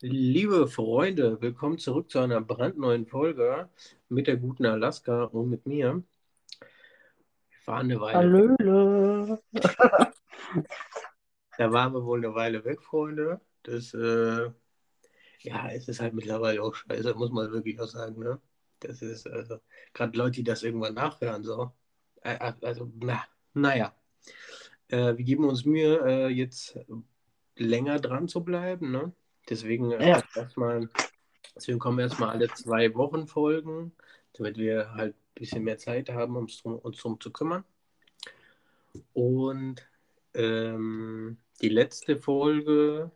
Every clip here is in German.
Liebe Freunde, willkommen zurück zu einer brandneuen Folge mit der guten Alaska und mit mir. Wir waren eine Weile Hallöle. Da waren wir wohl eine Weile weg, Freunde. Das, äh, ja, es ist halt mittlerweile auch scheiße, muss man wirklich auch sagen, ne? Das ist, also, gerade Leute, die das irgendwann nachhören, so. Äh, also, na, naja. Äh, wir geben uns Mühe, äh, jetzt länger dran zu bleiben, ne? Deswegen äh, Ja. erstmal, deswegen kommen erstmal alle zwei Wochen Folgen, damit wir halt ein bisschen mehr Zeit haben, uns drum, uns drum zu kümmern. Und ähm, die letzte Folge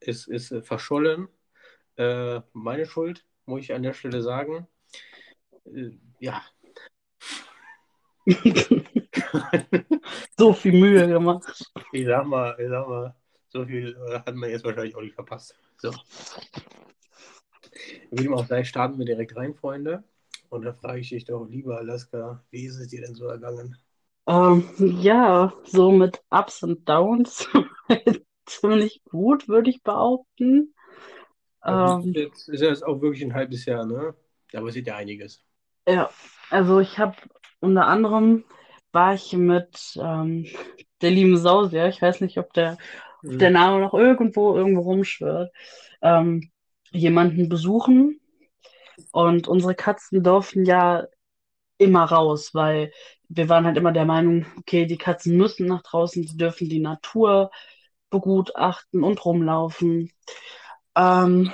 ist, ist äh, verschollen. Äh, meine Schuld, muss ich an der Stelle sagen. Äh, ja. So viel Mühe gemacht. Ich sag mal, ich sag mal, so viel äh, hat man jetzt wahrscheinlich auch nicht verpasst. So. Wie dem auch sei, starten wir direkt rein, Freunde. Und da frage ich dich doch, lieber Alaska, wie ist es dir denn so ergangen? Ähm, ja, so mit Ups und Downs ziemlich gut, würde ich behaupten. Das ist Ähm, jetzt, ist jetzt auch wirklich ein halbes Jahr, ne? Da passiert ja einiges. ja, also ich habe unter anderem war ich mit ähm, der lieben Sausia, ich weiß nicht, ob der, ob der. Name noch irgendwo irgendwo rumschwirrt, ähm, jemanden besuchen und unsere Katzen durften ja immer raus, weil wir waren halt immer der Meinung, okay, die Katzen müssen nach draußen, sie dürfen die Natur begutachten und rumlaufen. Ähm,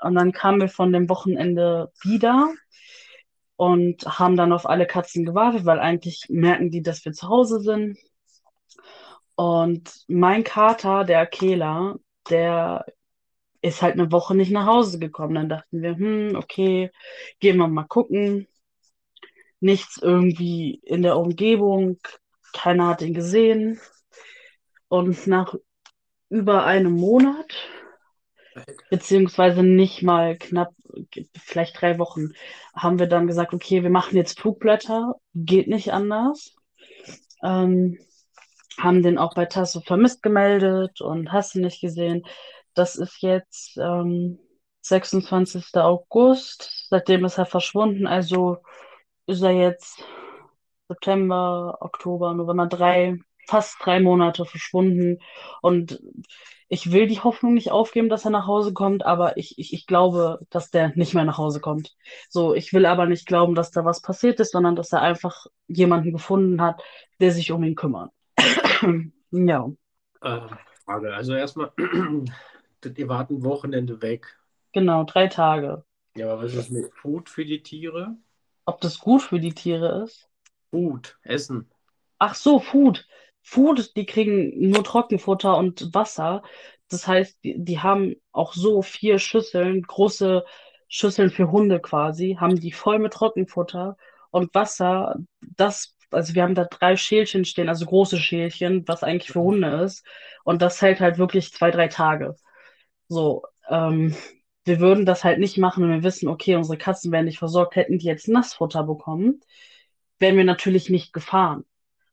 und dann kamen wir von dem Wochenende wieder und haben dann auf alle Katzen gewartet, weil eigentlich merken die, dass wir zu Hause sind. Und mein Kater, der Akela, der ist halt eine Woche nicht nach Hause gekommen. Dann dachten wir, hm, okay, gehen wir mal gucken. Nichts irgendwie in der Umgebung, keiner hat ihn gesehen. Und nach über einem Monat, beziehungsweise nicht mal knapp, vielleicht drei Wochen, haben wir dann gesagt, okay, wir machen jetzt Flugblätter, geht nicht anders. Ähm, haben den auch bei Tasso vermisst gemeldet und hast du nicht gesehen. Das ist jetzt ähm, 26. August, seitdem ist er verschwunden, also ist er jetzt September, Oktober, November, drei, fast drei Monate verschwunden. Und ich will die Hoffnung nicht aufgeben, dass er nach Hause kommt, aber ich, ich, ich glaube, dass der nicht mehr nach Hause kommt. So, ich will aber nicht glauben, dass da was passiert ist, sondern dass er einfach jemanden gefunden hat, der sich um ihn kümmert. Ja, Äh, Frage. Also erstmal, ihr wart ein Wochenende weg. genau, drei Tage. Ja, aber was ist mit Food für die Tiere? Ob das gut für die Tiere ist? Food, Essen. Ach so, Food. Food, die kriegen nur Trockenfutter und Wasser. Das heißt, die, die haben auch so vier Schüsseln, große Schüsseln für Hunde quasi, haben die voll mit Trockenfutter und Wasser. Das, also wir haben da drei Schälchen stehen, also große Schälchen, was eigentlich für Hunde ist. Und das hält halt wirklich zwei, drei Tage. So, ähm, wir würden das halt nicht machen, wenn wir wissen, okay, unsere Katzen werden nicht versorgt, hätten die jetzt Nassfutter bekommen, wären wir natürlich nicht gefahren.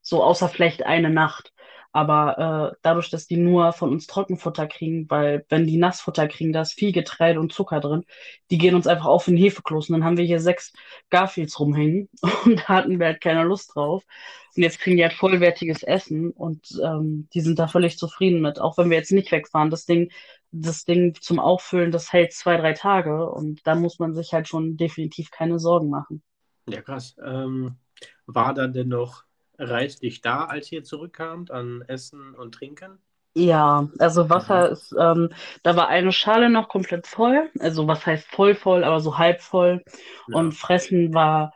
So, außer vielleicht eine Nacht. Aber äh, dadurch, dass die nur von uns Trockenfutter kriegen, weil wenn die Nassfutter kriegen, da ist viel Getreide und Zucker drin, die gehen uns einfach auf in den Hefekloß. Und dann haben wir hier sechs Garfields rumhängen und da hatten wir halt keine Lust drauf. Und jetzt kriegen die halt vollwertiges Essen und ähm, die sind da völlig zufrieden mit, auch wenn wir jetzt nicht wegfahren. Das Ding, das Ding zum Auffüllen, das hält zwei, drei Tage und da muss man sich halt schon definitiv keine Sorgen machen. Ja, krass. Ähm, war dann denn noch reichlich da, als ihr zurückkamt an Essen und Trinken? Ja, also Wasser ist, ähm, da war eine Schale noch komplett voll. Also was heißt voll voll, aber so halb voll. Und Ja. Fressen war,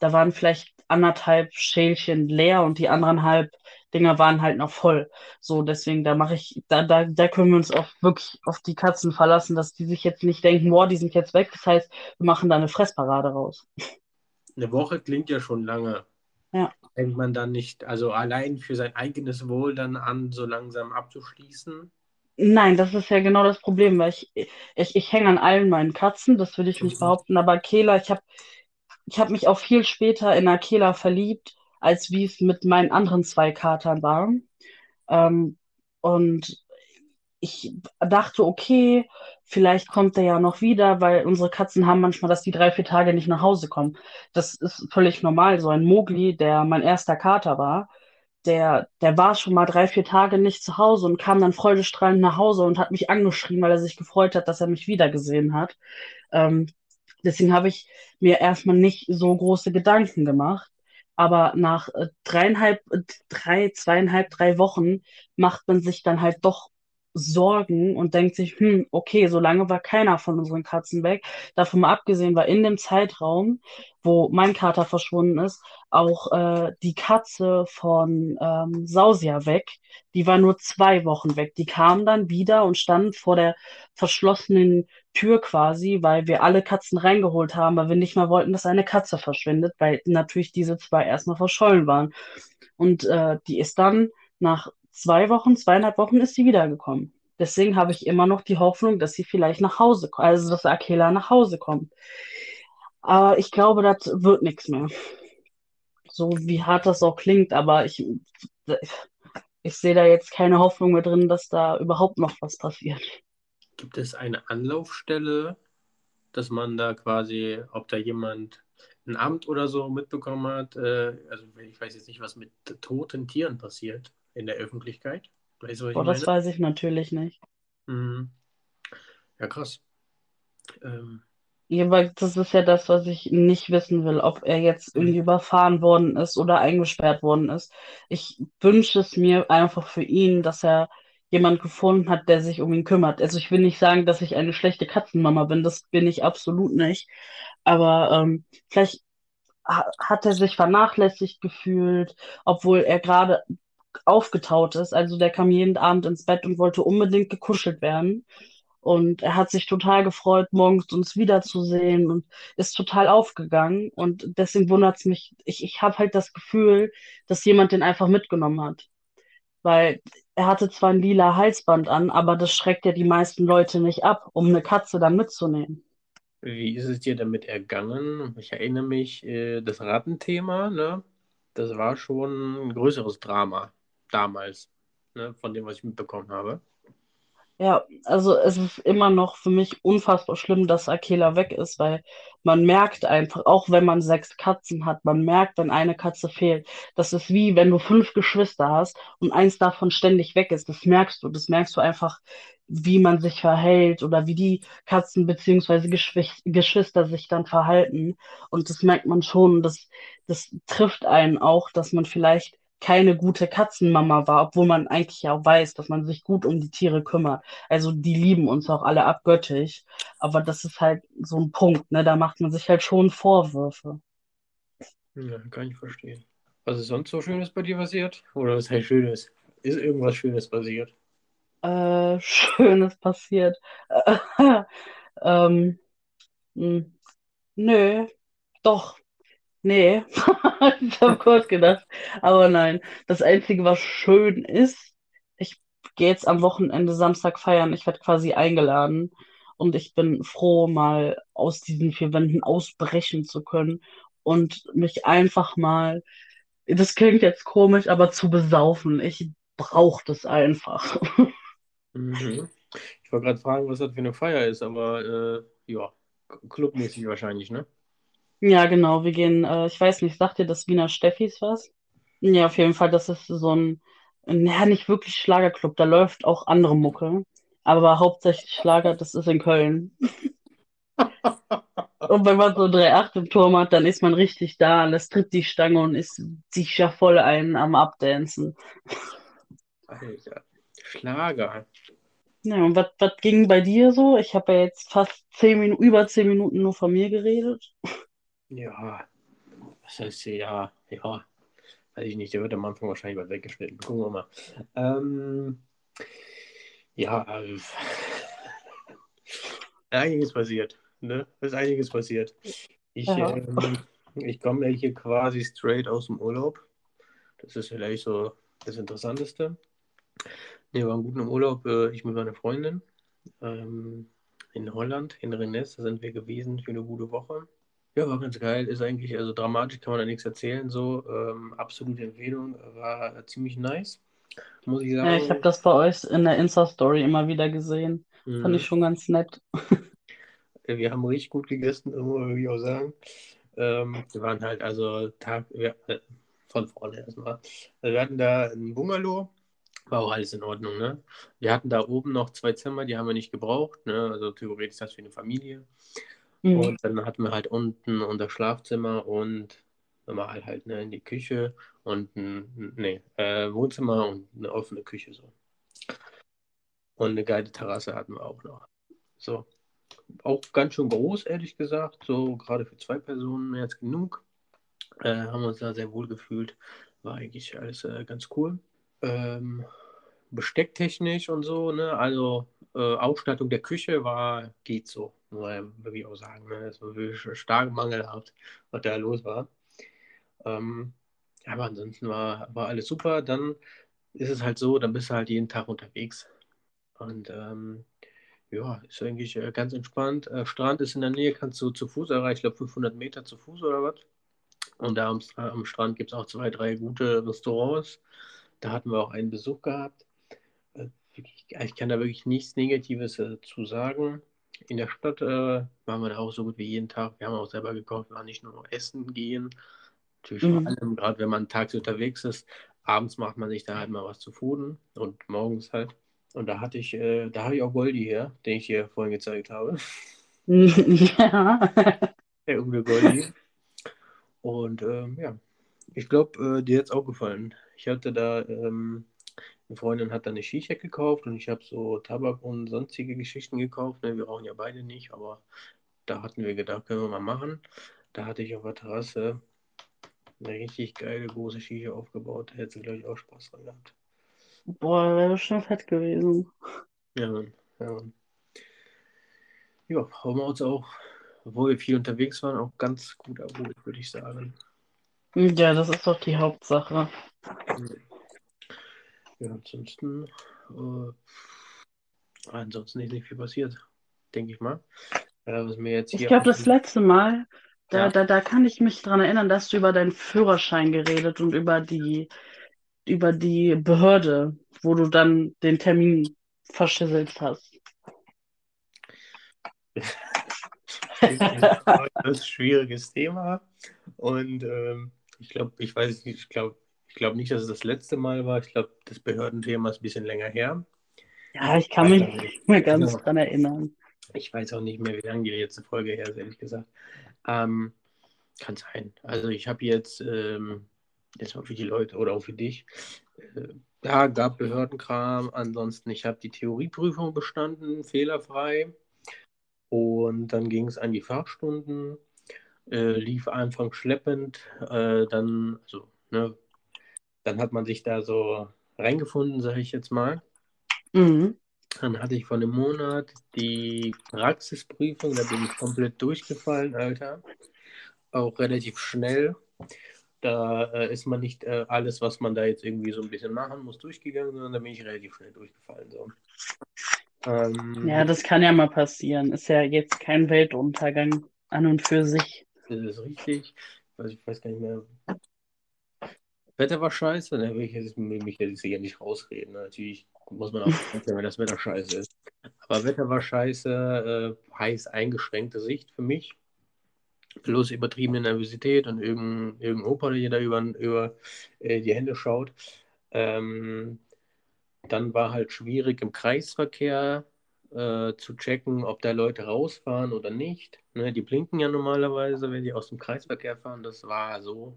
da waren vielleicht anderthalb Schälchen leer und die anderen halb Dinger waren halt noch voll. So, deswegen, da mache ich, da, da, da können wir uns auch wirklich auf die Katzen verlassen, dass die sich jetzt nicht denken, boah, die sind jetzt weg. Das heißt, wir machen da eine Fressparade raus. Eine Woche klingt ja schon lange. Ja. Fängt man dann nicht, also allein für sein eigenes Wohl dann an, so langsam abzuschließen? Nein, das ist ja genau das Problem, weil ich, ich, ich hänge an allen meinen Katzen, das will ich nicht behaupten, aber Akela, ich habe ich hab mich auch viel später in Akela verliebt, als wie es mit meinen anderen zwei Katern war. Ähm, und ich dachte, okay, vielleicht kommt er ja noch wieder, weil unsere Katzen haben manchmal, dass die drei, vier Tage nicht nach Hause kommen. Das ist völlig normal. So ein Mogli, der mein erster Kater war, der, der war schon mal drei, vier Tage nicht zu Hause und kam dann freudestrahlend nach Hause und hat mich angeschrien, weil er sich gefreut hat, dass er mich wiedergesehen hat. Ähm, deswegen habe ich mir erstmal nicht so große Gedanken gemacht. Aber nach äh, dreieinhalb, äh, drei, zweieinhalb, drei Wochen macht man sich dann halt doch Sorgen und denkt sich, hm, okay, so lange war keiner von unseren Katzen weg. Davon mal abgesehen war in dem Zeitraum, wo mein Kater verschwunden ist, auch äh, die Katze von ähm, Sausia weg. Die war nur zwei Wochen weg. Die kam dann wieder und stand vor der verschlossenen Tür quasi, weil wir alle Katzen reingeholt haben, weil wir nicht mehr wollten, dass eine Katze verschwindet, weil natürlich diese zwei erstmal verschollen waren. Und äh, die ist dann nach zwei Wochen, zweieinhalb Wochen ist sie wiedergekommen. Deswegen habe ich immer noch die Hoffnung, dass sie vielleicht nach Hause also dass Akela nach Hause kommt. Aber ich glaube, das wird nichts mehr. So wie hart das auch klingt, aber ich, ich sehe da jetzt keine Hoffnung mehr drin, dass da überhaupt noch was passiert. Gibt es eine Anlaufstelle, dass man da quasi, ob da jemand ein Amt oder so mitbekommen hat? Äh, also ich weiß jetzt nicht, was mit toten Tieren passiert in der Öffentlichkeit. Weißt du, Boah, das weiß ich natürlich nicht. Mhm. Ja, krass. Ähm, ja, weil das ist ja das, was ich nicht wissen will, ob er jetzt irgendwie überfahren worden ist oder eingesperrt worden ist. Ich wünsche es mir einfach für ihn, dass er jemand gefunden hat, der sich um ihn kümmert. Also ich will nicht sagen, dass ich eine schlechte Katzenmama bin, das bin ich absolut nicht. Aber ähm, vielleicht hat er sich vernachlässigt gefühlt, obwohl er gerade aufgetaut ist. Also der kam jeden Abend ins Bett und wollte unbedingt gekuschelt werden. Und er hat sich total gefreut, morgens uns wiederzusehen und ist total aufgegangen. Und deswegen wundert es mich, ich, ich habe halt das Gefühl, dass jemand den einfach mitgenommen hat. Weil er hatte zwar ein lila Halsband an, aber das schreckt ja die meisten Leute nicht ab, um eine Katze dann mitzunehmen. Wie ist es dir damit ergangen? Ich erinnere mich, äh, das Rattenthema, ne? Das war schon ein größeres Drama damals, ne, von dem, was ich mitbekommen habe. Ja, also es ist immer noch für mich unfassbar schlimm, dass Akela weg ist, weil man merkt einfach, auch wenn man sechs Katzen hat, man merkt, wenn eine Katze fehlt. Das ist wie, wenn du fünf Geschwister hast und eins davon ständig weg ist. Das merkst du. Das merkst du einfach, wie man sich verhält oder wie die Katzen beziehungsweise Geschwister sich dann verhalten. Und das merkt man schon. Das, das trifft einen auch, dass man vielleicht keine gute Katzenmama war, obwohl man eigentlich auch weiß, dass man sich gut um die Tiere kümmert. Also die lieben uns auch alle abgöttisch. Aber das ist halt so ein Punkt, ne? Da macht man sich halt schon Vorwürfe. Ja, kann ich verstehen. Was ist sonst so Schönes bei dir passiert? Oder was heißt Schönes? Ist irgendwas Schönes passiert? Äh, Schönes passiert. ähm, mh, hm, nö, doch, Nee, ich habe kurz gedacht. Aber nein, das Einzige, was schön ist, ich gehe jetzt am Wochenende Samstag feiern. Ich werde quasi eingeladen. Und ich bin froh, mal aus diesen vier Wänden ausbrechen zu können und mich einfach mal, das klingt jetzt komisch, aber zu besaufen. Ich brauche das einfach. Mhm. Ich wollte gerade fragen, was das für eine Feier ist, aber äh, ja, clubmäßig wahrscheinlich, ne? Ja, genau. Wir gehen, äh, ich weiß nicht, sagt dir das Wiener Steffis was? Ja, auf jeden Fall, das ist so ein, ja, nicht wirklich Schlagerclub, da läuft auch andere Mucke, aber hauptsächlich Schlager, das ist in Köln. Und wenn man so 3-8 im Turm hat, dann ist man richtig da und das tritt die Stange und ist sich ja voll ein am Abdancen. Alter, Schlager. Ja, und was ging bei dir so? Ich habe ja jetzt fast zehn Minuten, über zehn Minuten nur von mir geredet. Ja, was heißt ja, ja, weiß ich nicht, der wird am Anfang wahrscheinlich was weggeschnitten. Gucken wir mal. Ähm, ja, äh, einiges passiert. Ne? Es ist einiges passiert. Ich, ja. ähm, ich komme hier quasi straight aus dem Urlaub. Das ist vielleicht so das Interessanteste. Wir waren gut im Urlaub, äh, ich mit meiner Freundin. Ähm, in Holland, in Rennes, da sind wir gewesen für eine gute Woche. Ja, war ganz geil. Ist eigentlich, also dramatisch kann man da nichts erzählen. So, ähm, absolute Empfehlung. War ziemlich nice. muss ich Ja, sagen. ich habe das bei euch in der Insta-Story immer wieder gesehen. Fand ich Mhm. schon ganz nett. Wir haben richtig gut gegessen, muss ich auch sagen. Ähm, wir waren halt also Tag, wir, äh, von vorne erstmal. Also wir hatten da ein Bungalow, war auch alles in Ordnung, ne? Wir hatten da oben noch zwei Zimmer, die haben wir nicht gebraucht, ne? Also theoretisch das für eine Familie. Mhm. Und dann hatten wir halt unten unser Schlafzimmer und normal halt ne, in die Küche und ein nee, äh, Wohnzimmer und eine offene Küche so. Und eine geile Terrasse hatten wir auch noch. So. Auch ganz schön groß, ehrlich gesagt. So gerade für zwei Personen mehr als genug. Äh, haben uns da sehr wohl gefühlt. War eigentlich alles äh, ganz cool. Ähm, bestecktechnisch und so, ne? Also äh, Ausstattung der Küche war, geht so, muss man wirklich auch sagen. Ne? Es war wirklich stark mangelhaft, was da los war. Ähm, aber ansonsten war, war alles super. Dann ist es halt so, dann bist du halt jeden Tag unterwegs. Und ähm, ja, ist eigentlich äh, ganz entspannt. Äh, Strand ist in der Nähe, kannst du zu Fuß erreichen, ich glaube 500 Meter zu Fuß oder was. Und da am, Stra- am Strand gibt es auch zwei, drei gute Restaurants. Da hatten wir auch einen Besuch gehabt. Äh, ich kann da wirklich nichts Negatives äh, zu sagen. In der Stadt äh, waren wir da auch so gut wie jeden Tag. Wir haben auch selber gekocht, wir waren nicht nur essen gehen. Natürlich vor Mhm. allem, gerade wenn man tags unterwegs ist, abends macht man sich da halt mal was zu fooden und morgens halt. Und da hatte ich, äh, da habe ich auch Goldi her, den ich dir vorhin gezeigt habe. Ja. Der Uwe Goldi. Und ähm, ja, ich glaube, äh, dir hat es auch gefallen. Ich hatte da, ähm, eine Freundin hat da eine Shisha gekauft und ich habe so Tabak und sonstige Geschichten gekauft. Ne? Wir rauchen ja beide nicht, aber da hatten wir gedacht, können wir mal machen. Da hatte ich auf der Terrasse eine richtig geile große Shisha aufgebaut. Da hätte sie, glaube ich, auch Spaß dran gehabt. Boah, wäre bestimmt fett gewesen. Ja, Mann. Ja, Mann. Ja, haben wir uns auch, obwohl wir viel unterwegs waren, auch ganz gut erholt, würde ich sagen. Ja, das ist doch die Hauptsache. Ja, ansonsten, äh, ansonsten ist nicht viel passiert, denke ich mal. Äh, was mir jetzt Ich glaube, das letzte Mal, da, Ja. da, da kann ich mich dran erinnern, dass du über deinen Führerschein geredet und über die, über die Behörde, wo du dann den Termin verschisselt hast. Das ist ein schwieriges Thema. Und ähm, ich glaube, ich weiß nicht, ich glaube ich glaub nicht, dass es das letzte Mal war. Ich glaube, das Behördenthema ist ein bisschen länger her. Ja, ich kann mich nicht mehr ganz Genau. dran erinnern. Ich weiß auch nicht mehr, wie lange die letzte Folge her ist, ehrlich gesagt. Ähm, kann sein. Also ich habe jetzt, ähm, jetzt mal für die Leute oder auch für dich, äh, ja, gab Behördenkram. Ansonsten, ich habe die Theorieprüfung bestanden, fehlerfrei. Und dann ging es an die Fachstunden, äh, lief anfangs schleppend, äh, dann, also, ne, dann hat man sich da so reingefunden, sage ich jetzt mal. Mhm. Dann hatte ich vor einem Monat die Praxisprüfung, da bin ich komplett durchgefallen, Alter. Auch relativ schnell. Da äh, ist man nicht äh, alles, was man da jetzt irgendwie so ein bisschen machen muss, durchgegangen, sondern da bin ich relativ schnell durchgefallen. So. Ähm, Ja, das kann ja mal passieren. Ist ja jetzt kein Weltuntergang an und für sich. Das ist richtig. Also ich weiß gar nicht mehr. Wetter war scheiße, da will ich jetzt, mich jetzt hier nicht rausreden. Natürlich muss man auch wenn das Wetter scheiße ist. Aber Wetter war scheiße, äh, heißt eingeschränkte Sicht für mich. Plus übertriebene Nervosität und irgendein, irgendein Opa, der da über, über äh, die Hände schaut. Ähm, dann war halt schwierig im Kreisverkehr äh, zu checken, ob da Leute rausfahren oder nicht. Ne, die blinken ja normalerweise, wenn die aus dem Kreisverkehr fahren. Das war so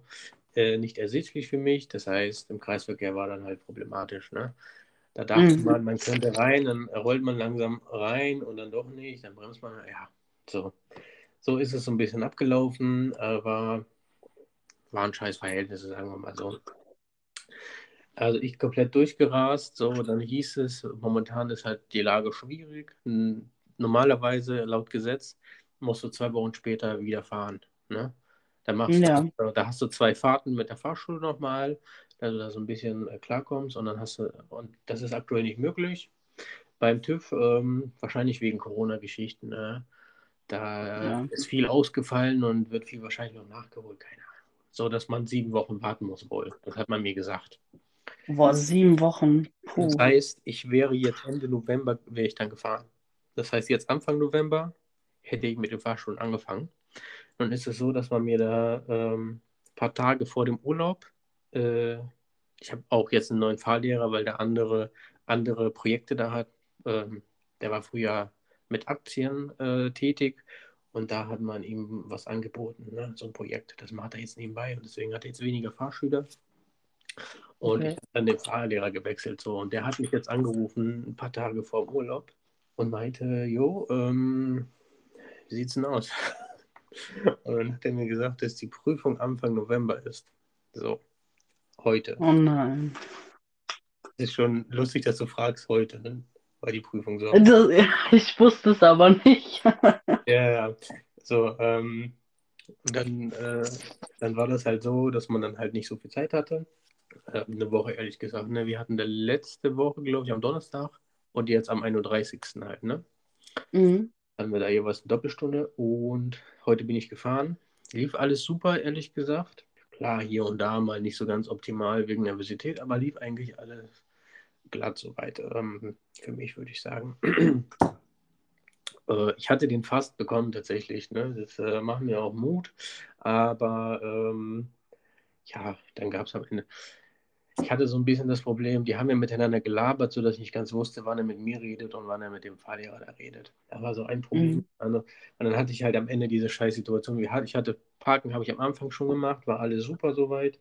äh, nicht ersichtlich für mich. Das heißt, im Kreisverkehr war dann halt problematisch. Ne? Da dachte Mhm. man, man könnte rein, dann rollt man langsam rein und dann doch nicht, dann bremst man. Ja, so. So ist es so ein bisschen abgelaufen, aber waren scheiß Verhältnisse, sagen wir mal so. Also ich komplett durchgerast, so, dann hieß es, momentan ist halt die Lage schwierig. Normalerweise, laut Gesetz, musst du zwei Wochen später wieder fahren. Ne? Da, machst Ja. du, da hast du zwei Fahrten mit der Fahrschule nochmal, dass du da so ein bisschen äh, klarkommst und dann hast du, und das ist aktuell nicht möglich. Beim TÜV, ähm, wahrscheinlich wegen Corona-Geschichten, ne? da Ja. ist viel ausgefallen und wird viel wahrscheinlich noch nachgeholt, keine Ahnung. So, dass man sieben Wochen warten muss wohl. Das hat man mir gesagt. Boah, sieben Wochen. Puh. Das heißt, ich wäre jetzt Ende November, wäre ich dann gefahren. Das heißt, jetzt Anfang November hätte ich mit den Fahrstunden angefangen. Nun ist es so, dass man mir da ähm, ein paar Tage vor dem Urlaub, äh, ich habe auch jetzt einen neuen Fahrlehrer, weil der andere, andere Projekte da hat. Ähm, der war früher mit Aktien äh, tätig und da hat man ihm was angeboten, ne? so ein Projekt. Das macht er jetzt nebenbei und deswegen hat er jetzt weniger Fahrschüler. Und Okay. ich habe dann den Fahrlehrer gewechselt so und der hat mich jetzt angerufen ein paar Tage vor dem Urlaub und meinte, jo, ähm, wie sieht's denn aus? Und dann hat er mir gesagt, dass die Prüfung Anfang November ist. So, heute. Oh nein. ist schon lustig, dass du fragst heute, ne? War die Prüfung so. Das, ich wusste es aber nicht. Ja, ja. So, ähm, und dann, äh, dann war das halt so, dass man dann halt nicht so viel Zeit hatte. Äh, eine Woche, ehrlich gesagt. Ne? Wir hatten da letzte Woche, glaube ich, am Donnerstag und jetzt am 31. halt, ne? Mhm. Hatten wir da jeweils eine Doppelstunde und heute bin ich gefahren. Lief alles super, ehrlich gesagt. Klar, hier und da mal nicht so ganz optimal wegen Nervosität, aber lief eigentlich alles glatt soweit. Ähm, für mich würde ich sagen. Äh, ich hatte den fast bekommen tatsächlich. Ne? Das äh, macht mir auch Mut. Aber ähm, ja, dann gab es am Ende. Ich hatte so ein bisschen das Problem, die haben ja miteinander gelabert, sodass ich nicht ganz wusste, wann er mit mir redet und wann er mit dem Fahrlehrer da redet. Da war so ein Problem. Mhm. Und dann hatte ich halt am Ende diese Scheißsituation. wie Ich hatte Parken, habe ich am Anfang schon gemacht, war alles super soweit.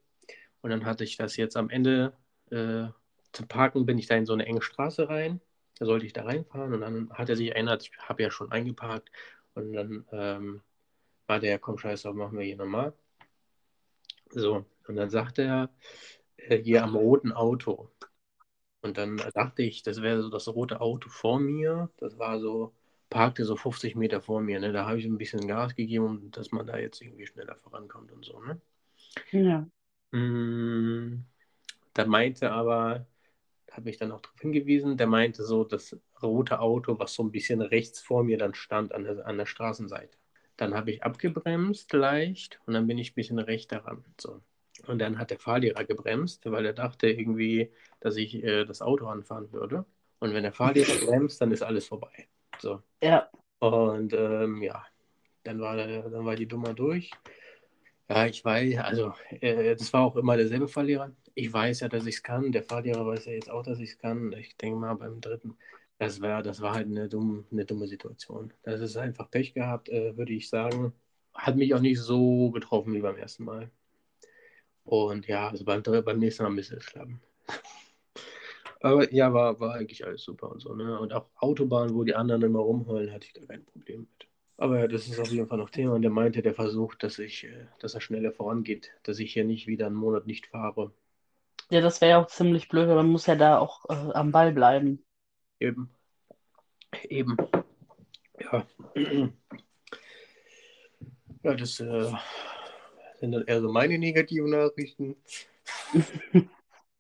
Und dann hatte ich das jetzt am Ende äh, zum Parken, bin ich da in so eine enge Straße rein. Da sollte ich da reinfahren und dann hat er sich erinnert, ich habe ja schon eingeparkt. Und dann ähm, war der, komm, scheiß drauf, machen wir hier nochmal. So, und dann sagte er, hier am roten Auto. Und dann dachte ich, das wäre so das rote Auto vor mir. Das war so, parkte so 50 Meter vor mir. Ne? Da habe ich ein bisschen Gas gegeben, dass man da jetzt irgendwie schneller vorankommt und so. Ne? Ja. Mm, Da meinte aber, habe ich dann auch darauf hingewiesen, der meinte so, das rote Auto, was so ein bisschen rechts vor mir dann stand an der, an der Straßenseite. Dann habe ich abgebremst leicht und dann bin ich ein bisschen rechter ran. So. Und dann hat der Fahrlehrer gebremst, weil er dachte irgendwie, dass ich äh, das Auto anfahren würde. Und wenn der Fahrlehrer bremst, dann ist alles vorbei. So. Ja. Und ähm, ja, dann war, dann war die Nummer durch. Ja, ich weiß, also äh, das war auch immer derselbe Fahrlehrer. Ich weiß ja, dass ich es kann. Der Fahrlehrer weiß ja jetzt auch, dass ich es kann. Ich denke mal beim dritten, das war, das war halt eine dumme, eine dumme Situation. Das ist einfach Pech gehabt, äh, würde ich sagen. Hat mich auch nicht so getroffen wie beim ersten Mal. Und ja, also beim, beim nächsten Mal müsste es klappen. Aber ja, war, war eigentlich alles super und so. Ne? Und auch Autobahnen, wo die anderen immer rumheulen, hatte ich da kein Problem mit. Aber das ist auf jeden Fall noch Thema. Und der meinte, der versucht, dass ich, äh, dass er schneller vorangeht, dass ich hier nicht wieder einen Monat nicht fahre. Ja, das wäre ja auch ziemlich blöd, weil man muss ja da auch äh, am Ball bleiben. Eben. Eben. Ja. Ja, das äh, sind dann eher so meine negativen Nachrichten.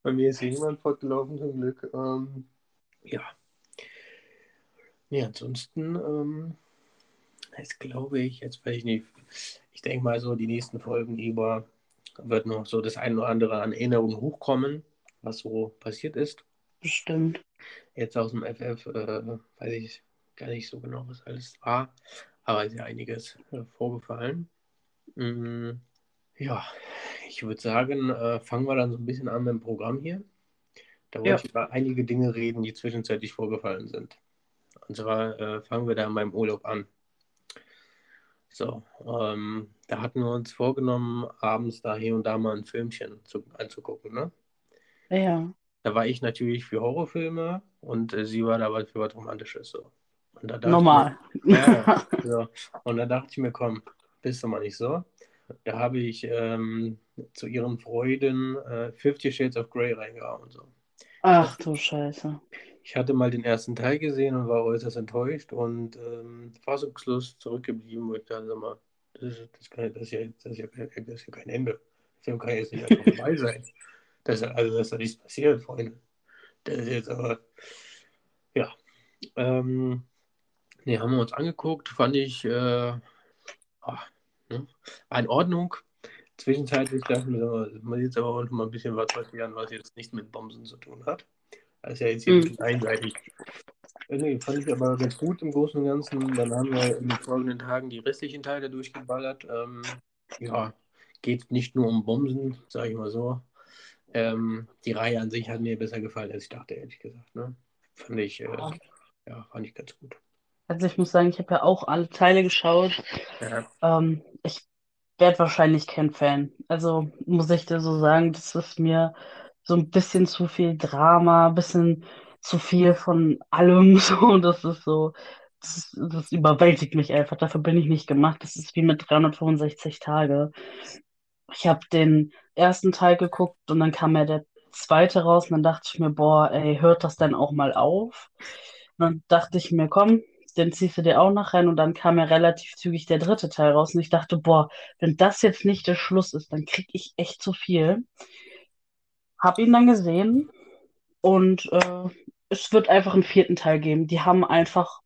Bei mir ist hier niemand fortgelaufen, zum Glück. Ähm, ja. Nee, ansonsten, ähm, jetzt glaube ich, jetzt weiß ich nicht, ich denke mal so, die nächsten Folgen über wird noch so das ein oder andere an Erinnerungen hochkommen, was so passiert ist. Bestimmt. Jetzt aus dem FF äh, weiß ich gar nicht so genau, was alles war, aber ist ja einiges äh, vorgefallen. Mm, ja, ich würde sagen, äh, fangen wir dann so ein bisschen an mit dem Programm hier. Da wollte Ja. ich über einige Dinge reden, die zwischenzeitlich vorgefallen sind. Und zwar äh, fangen wir da in meinem Urlaub an. So, ähm, da hatten wir uns vorgenommen, abends da hier und da mal ein Filmchen zu, anzugucken, ne? Ja. Da war ich natürlich für Horrorfilme und äh, sie war dabei für was Romantisches. So. Und da Normal. Mir, ja, so. Und da dachte ich mir, komm, bist du mal nicht so. Da habe ich ähm, zu ihren Freuden äh, Fifty Shades of Grey reingehauen. So. Ach du Scheiße. Ich hatte mal den ersten Teil gesehen und war äußerst enttäuscht und ähm, fassungslos zurückgeblieben, wo ich dachte, sag mal, das ist, das, kann, das, ist ja, das, ist ja, kein- das ist ja kein Ende. Film kann jetzt nicht einfach vorbei sein. Das, also, das ist ja nichts passiert, Freunde. Das ist jetzt aber, ja. Ähm, nee, haben wir uns angeguckt, fand ich, äh, ah, ne, war in Ordnung. zwischenzeitlich dachte ich mir, man jetzt aber auch mal ein bisschen was passieren, was jetzt nichts mit Bomben zu tun hat. Das ist ja jetzt hier ein Mhm. bisschen einseitig. Irgendwie fand ich aber ganz gut im Großen und Ganzen. Dann haben wir in den folgenden Tagen die restlichen Teile durchgeballert. Ähm, ja, geht nicht nur um Bomben, sage ich mal so. Ähm, die Reihe an sich hat mir besser gefallen, als ich dachte, ehrlich gesagt. Ne? Fand ich, äh, ja, fand ich ganz gut. Also ich muss sagen, ich habe ja auch alle Teile geschaut. Ja. Ähm, ich werde wahrscheinlich kein Fan. Also muss ich dir so sagen, das ist mir so ein bisschen zu viel Drama, ein bisschen zu viel von allem. So, das ist so, das, das überwältigt mich einfach. Dafür bin ich nicht gemacht. Das ist wie mit 365 Tage. Ich habe den ersten Teil geguckt und dann kam ja der zweite raus und dann dachte ich mir, boah, ey, hört das denn auch mal auf? Und dann dachte ich mir, komm, den ziehst du dir auch noch rein und dann kam ja relativ zügig der dritte Teil raus und ich dachte, boah, wenn das jetzt nicht der Schluss ist, dann krieg ich echt zu viel. Hab ihn dann gesehen und äh, es wird einfach einen vierten Teil geben. Die haben einfach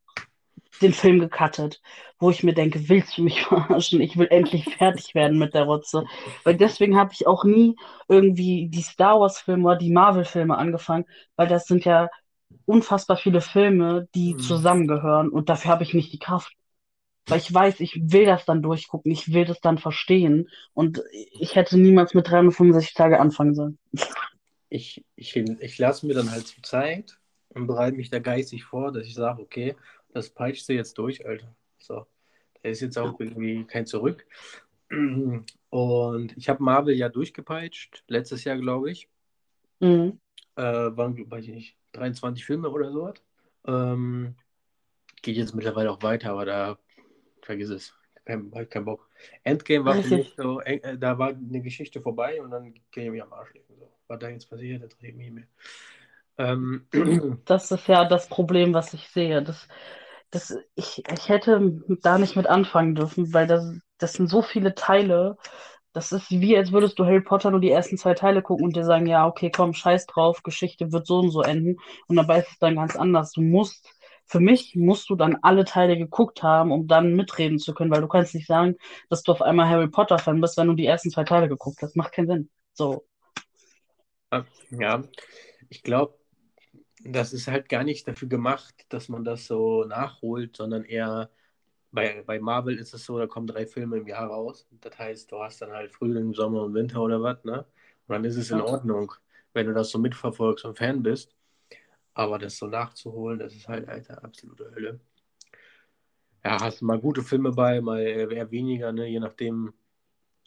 den Film gecuttet, wo ich mir denke, willst du mich verarschen? Ich will endlich fertig werden mit der Rotze. Weil deswegen habe ich auch nie irgendwie die Star Wars-Filme oder die Marvel-Filme angefangen, weil das sind ja unfassbar viele Filme, die Mhm. zusammengehören und dafür habe ich nicht die Kraft. Weil ich weiß, ich will das dann durchgucken, ich will das dann verstehen und ich hätte niemals mit 365 Tage anfangen sollen. Ich, ich, ich lasse mir dann halt so Zeit und bereite mich da geistig vor, dass ich sage, okay, das peitscht du jetzt durch, Alter. So, da ist jetzt auch irgendwie kein Zurück. Und ich habe Marvel ja durchgepeitscht, letztes Jahr, glaube ich. Mhm. Äh, waren, weiß ich nicht, 23 Filme oder so. Ähm, geht jetzt mittlerweile auch weiter, aber da vergiss es. Kein, hab keinen Bock. Endgame war für mich so, äh, da war eine Geschichte vorbei und dann ging ich mir am Arsch lecken. So. Was da jetzt passiert, das dreht mich mehr. Ähm, Das ist ja das Problem, was ich sehe. Das, das, ich, ich hätte da nicht mit anfangen dürfen, weil das, das sind so viele Teile. Das ist wie, als würdest du Harry Potter nur die ersten zwei Teile gucken und dir sagen, ja, okay, komm, scheiß drauf, Geschichte wird so und so enden. Und dabei ist es dann ganz anders. Du musst, für mich musst du dann alle Teile geguckt haben, um dann mitreden zu können, weil du kannst nicht sagen, dass du auf einmal Harry Potter-Fan bist, wenn du die ersten zwei Teile geguckt hast. Macht keinen Sinn. So. ja, ich glaube, das ist halt gar nicht dafür gemacht, dass man das so nachholt, sondern eher bei, bei Marvel ist es so, da kommen drei Filme im Jahr raus. Das heißt, du hast dann halt Frühling, Sommer und Winter oder was, ne? Und dann ist es in. Ordnung, wenn du das so mitverfolgst und Fan bist. Aber das so nachzuholen, das ist halt, Alter, absolute Hölle. Ja, hast du mal gute Filme bei, mal eher weniger, ne? Je nachdem,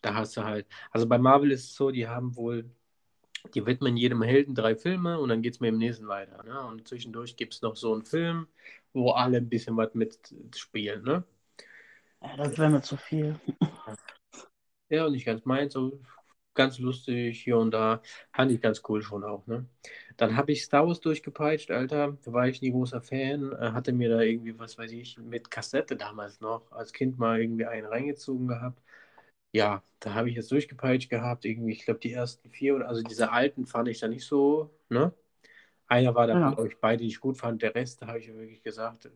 da hast du halt. Also bei Marvel ist es so, die haben wohl, die widmen jedem Helden drei Filme und dann geht es mit dem nächsten weiter, ne? Und zwischendurch gibt es noch so einen Film, wo alle ein bisschen was mitspielen, ne? Ja, das wäre mir zu viel. Ja, nicht ganz meins, so ganz lustig hier und da. Fand ich ganz cool schon auch, ne? Dann habe ich Star Wars durchgepeitscht, Alter. Da war ich nie großer Fan. Äh, Hatte mir da irgendwie, was weiß ich, mit Kassette damals noch als Kind mal irgendwie einen reingezogen gehabt. Ja, da habe ich jetzt durchgepeitscht gehabt. Irgendwie, ich glaube, die ersten vier oder also diese alten fand ich da nicht so, ne? Einer war da, Ja. glaube ich, beide, die ich gut fand. Der Rest, da habe ich wirklich gesagt,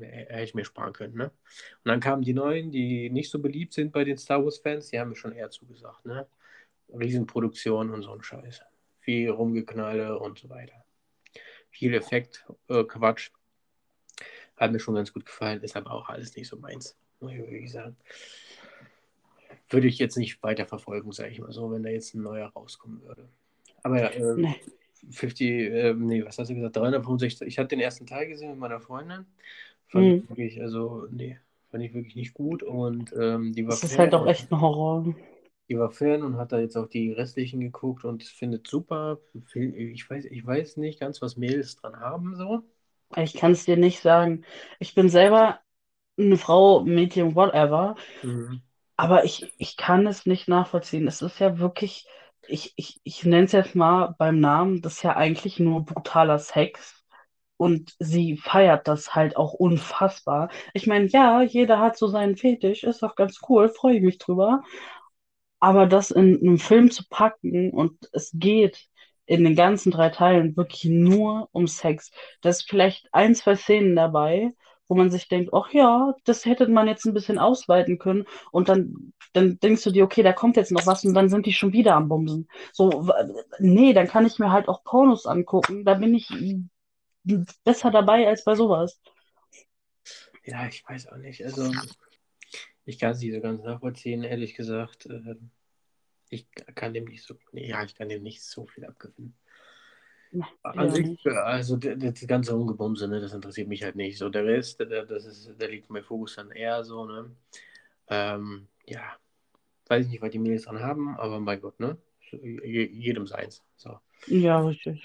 hätte ich mir sparen können, ne? Und dann kamen die neuen, die nicht so beliebt sind bei den Star Wars-Fans, die haben mir schon eher zugesagt, ne? Riesenproduktion und so ein Scheiß. Viel Rumgeknalle und so weiter. Viel Effekt, äh, Quatsch. Hat mir schon ganz gut gefallen, ist aber auch alles nicht so meins, muss ich wirklich sagen. Würde ich jetzt nicht weiter verfolgen, sage ich mal so, wenn da jetzt ein neuer rauskommen würde. Aber ja, äh, Nee. 50, äh, nee, was hast du gesagt? 365. Ich hatte den ersten Teil gesehen mit meiner Freundin. Fand Mhm. ich wirklich, also, nee, fand ich wirklich nicht gut. Und ähm, die war Das ist halt auch echt ein Horror. die war Fan und hat da jetzt auch die restlichen geguckt und findet super. Ich weiß, ich weiß nicht ganz, was Mädels dran haben, so. Ich kann es dir nicht sagen. Ich bin selber eine Frau, Mädchen, whatever, aber ich, ich kann es nicht nachvollziehen. Es ist ja wirklich, ich, ich, ich nenne es jetzt mal beim Namen, das ist ja eigentlich nur brutaler Sex. Und sie feiert das halt auch unfassbar. Ich meine, ja, jeder hat so seinen Fetisch, ist doch ganz cool, freue ich mich drüber. Aber das in einem Film zu packen und es geht in den ganzen drei Teilen wirklich nur um Sex. Da ist vielleicht ein, zwei Szenen dabei, wo man sich denkt, ach ja, das hätte man jetzt ein bisschen ausweiten können. Und dann, dann denkst du dir, okay, da kommt jetzt noch was und dann sind die schon wieder am Bumsen. So, nee, dann kann ich mir halt auch Pornos angucken. Da bin ich besser dabei als bei sowas. Ja, ich weiß auch nicht. Also, ich kann es nicht so ganz nachvollziehen, ehrlich gesagt. Ähm, ich kann dem nicht so, ja, ich kann dem nicht so viel abgewinnen. An sich, also das ganze Ungebumse, ne, das interessiert mich halt nicht. So der Rest, der, das ist, da liegt mein Fokus dann eher so, ne? Ähm, ja, weiß ich nicht, was die Mädels dran haben, aber mein Gott, ne? Jedem seins. So. Ja, richtig.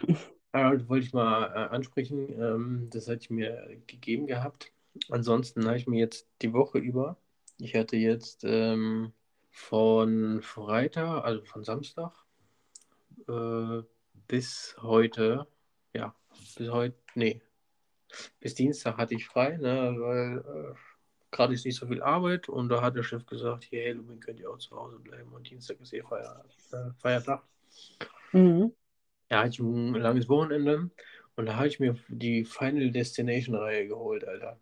Äh, wollte ich mal äh, ansprechen. Ähm, das hatte ich mir gegeben gehabt. Ansonsten habe ich mir jetzt die Woche über, ich hatte jetzt ähm, von Freitag, also von Samstag, äh, bis heute, ja, bis heute, nee, bis Dienstag hatte ich frei, ne, weil äh, gerade ist nicht so viel Arbeit und da hat der Chef gesagt, hier, hey, Lumin, könnt ihr auch zu Hause bleiben und Dienstag ist eh Feier, äh, Feiertag. Mhm. Ja, hatte ich ein langes Wochenende und da habe ich mir die Final Destination Reihe geholt, Alter.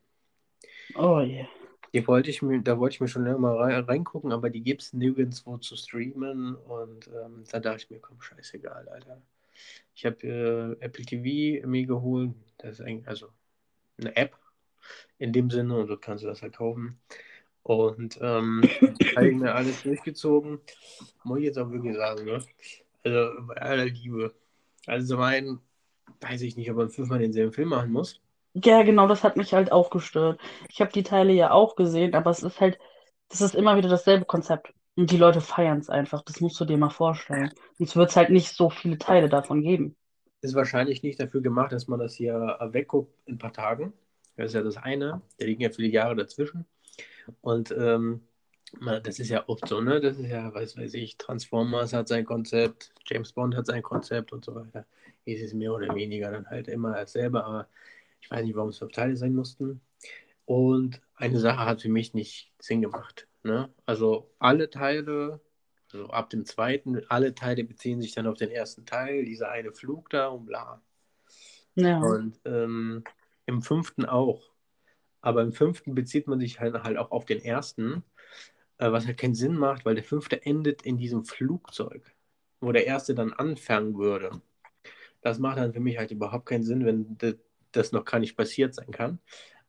Oh. Yeah. Die wollte ich mir, da wollte ich mir schon lange mal rein, reingucken, aber die gibt es nirgendwo zu streamen und ähm, da dachte ich mir, komm, scheißegal, Alter. Ich habe äh, Apple TV mir geholt. Das ist eigentlich also eine App in dem Sinne und dort kannst du das halt kaufen. Und ähm, habe ich mir alles durchgezogen. Muss ich jetzt auch wirklich sagen, ne? Also bei aller Liebe. Also zum einen weiß ich nicht, ob man fünfmal denselben Film machen muss. Ja, genau, das hat mich halt auch gestört. Ich habe die Teile ja auch gesehen, aber es ist halt, das ist immer wieder dasselbe Konzept. Und die Leute feiern es einfach. Das musst du dir mal vorstellen. Sonst wird es halt nicht so viele Teile davon geben. Ist wahrscheinlich nicht dafür gemacht, dass man das hier wegguckt in ein paar Tagen. Das ist ja das eine. Da liegen ja viele Jahre dazwischen. Und ähm, das ist ja oft so, ne? Das ist ja, weiß weiß ich, Transformers hat sein Konzept, James Bond hat sein Konzept und so weiter. Es ist mehr oder weniger dann halt immer dasselbe, aber ich weiß nicht, warum es fünf Teile sein mussten. Und eine Sache hat für mich nicht Sinn gemacht. Ne? Also alle Teile, also ab dem zweiten, alle Teile beziehen sich dann auf den ersten Teil, dieser eine Flug da und bla. Ja. Und ähm, im fünften auch. Aber im fünften bezieht man sich halt, halt auch auf den ersten, was halt keinen Sinn macht, weil der fünfte endet in diesem Flugzeug, wo der erste dann anfangen würde. Das macht dann für mich halt überhaupt keinen Sinn, wenn das noch gar nicht passiert sein kann.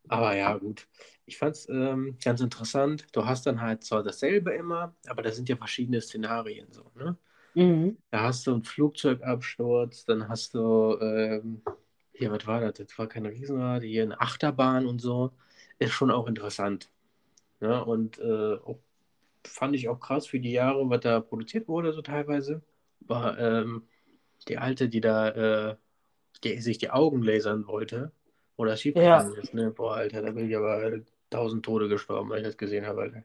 Aber ja, gut. Ich fand es ähm, ganz interessant. Du hast dann halt zwar dasselbe immer, aber da sind ja verschiedene Szenarien so, ne? Mhm. Da hast du einen Flugzeugabsturz, dann hast du, ähm, hier, was war das? Das war kein Riesenrad, hier eine Achterbahn und so. Ist schon auch interessant. Ne? Und äh, auch, fand ich auch krass für die Jahre, was da produziert wurde, so teilweise. War ähm, die Alte, die da äh, die, sich die Augen lasern wollte oder schiefgegangen ja. ist, ne? Boah, Alter, da bin ich aber tausend Tode gestorben, weil ich das gesehen habe, Alter.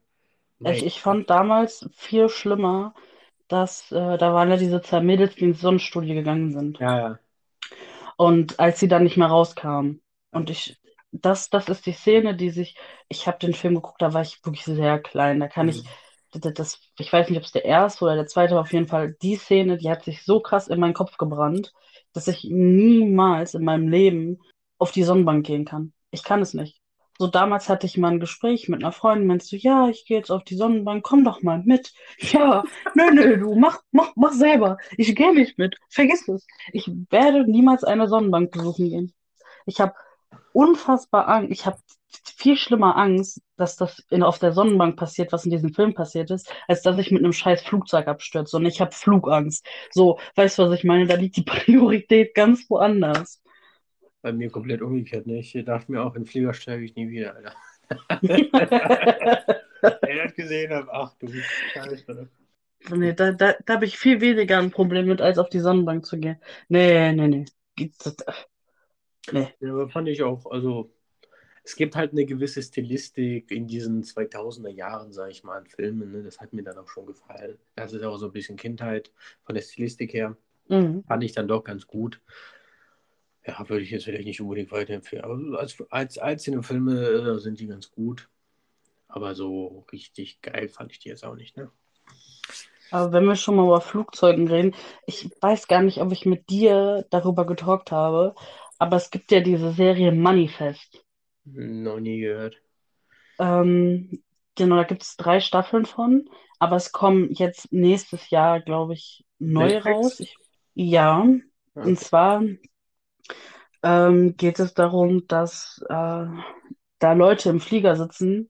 Ich, ich fand damals viel schlimmer, dass äh, da waren ja diese zwei Mädels, die ins Sonnenstudio gegangen sind. Ja, ja. Und als sie dann nicht mehr rauskamen. Und ich, das, das ist die Szene, die sich, ich habe den Film geguckt, da war ich wirklich sehr klein. Da kann mhm. ich, das, ich weiß nicht, ob es der erste oder der zweite war, auf jeden Fall die Szene, die hat sich so krass in meinen Kopf gebrannt, dass ich niemals in meinem Leben auf die Sonnenbank gehen kann. Ich kann es nicht. So damals hatte ich mal ein Gespräch mit einer Freundin, meinst du, ja, ich gehe jetzt auf die Sonnenbank, komm doch mal mit. Ja, nö, nö, du mach, mach, mach selber. Ich gehe nicht mit. Vergiss es. Ich werde niemals eine Sonnenbank besuchen gehen. Ich habe unfassbar Angst. Ich habe viel schlimmer Angst, dass das in, auf der Sonnenbank passiert, was in diesem Film passiert ist, als dass ich mit einem scheiß Flugzeug abstürze. Und ich habe Flugangst. So, weißt du, was ich meine? Da liegt die Priorität ganz woanders. Bei mir komplett umgekehrt, ne? Ich dachte mir auch, in Flieger steige ich nie wieder, Alter. er hat gesehen habe, ach du Scheiße. Nee, da, da, da habe ich viel weniger ein Problem mit, als auf die Sonnenbank zu gehen. Nee, nee, nee. Nee. Ja, aber fand ich auch, also es gibt halt eine gewisse Stilistik in diesen 2000er Jahren, sage ich mal, in Filmen. Ne? Das hat mir dann auch schon gefallen. Das ist auch so ein bisschen Kindheit von der Stilistik her. Mhm. Fand ich dann doch ganz gut. Ja, würde ich jetzt vielleicht nicht unbedingt weiterempfehlen. Aber als, als einzelne Filme äh, sind die ganz gut. Aber so richtig geil fand ich die jetzt auch nicht, ne? Aber wenn wir schon mal über Flugzeugen reden, ich weiß gar nicht, ob ich mit dir darüber getalkt habe, aber es gibt ja diese Serie Manifest. Noch nie gehört. Ähm, genau, da gibt es drei Staffeln von, aber es kommen jetzt nächstes Jahr, glaube ich, neue Netflix? raus. Ich, ja, und Okay. zwar ähm, geht es darum, dass äh, da Leute im Flieger sitzen,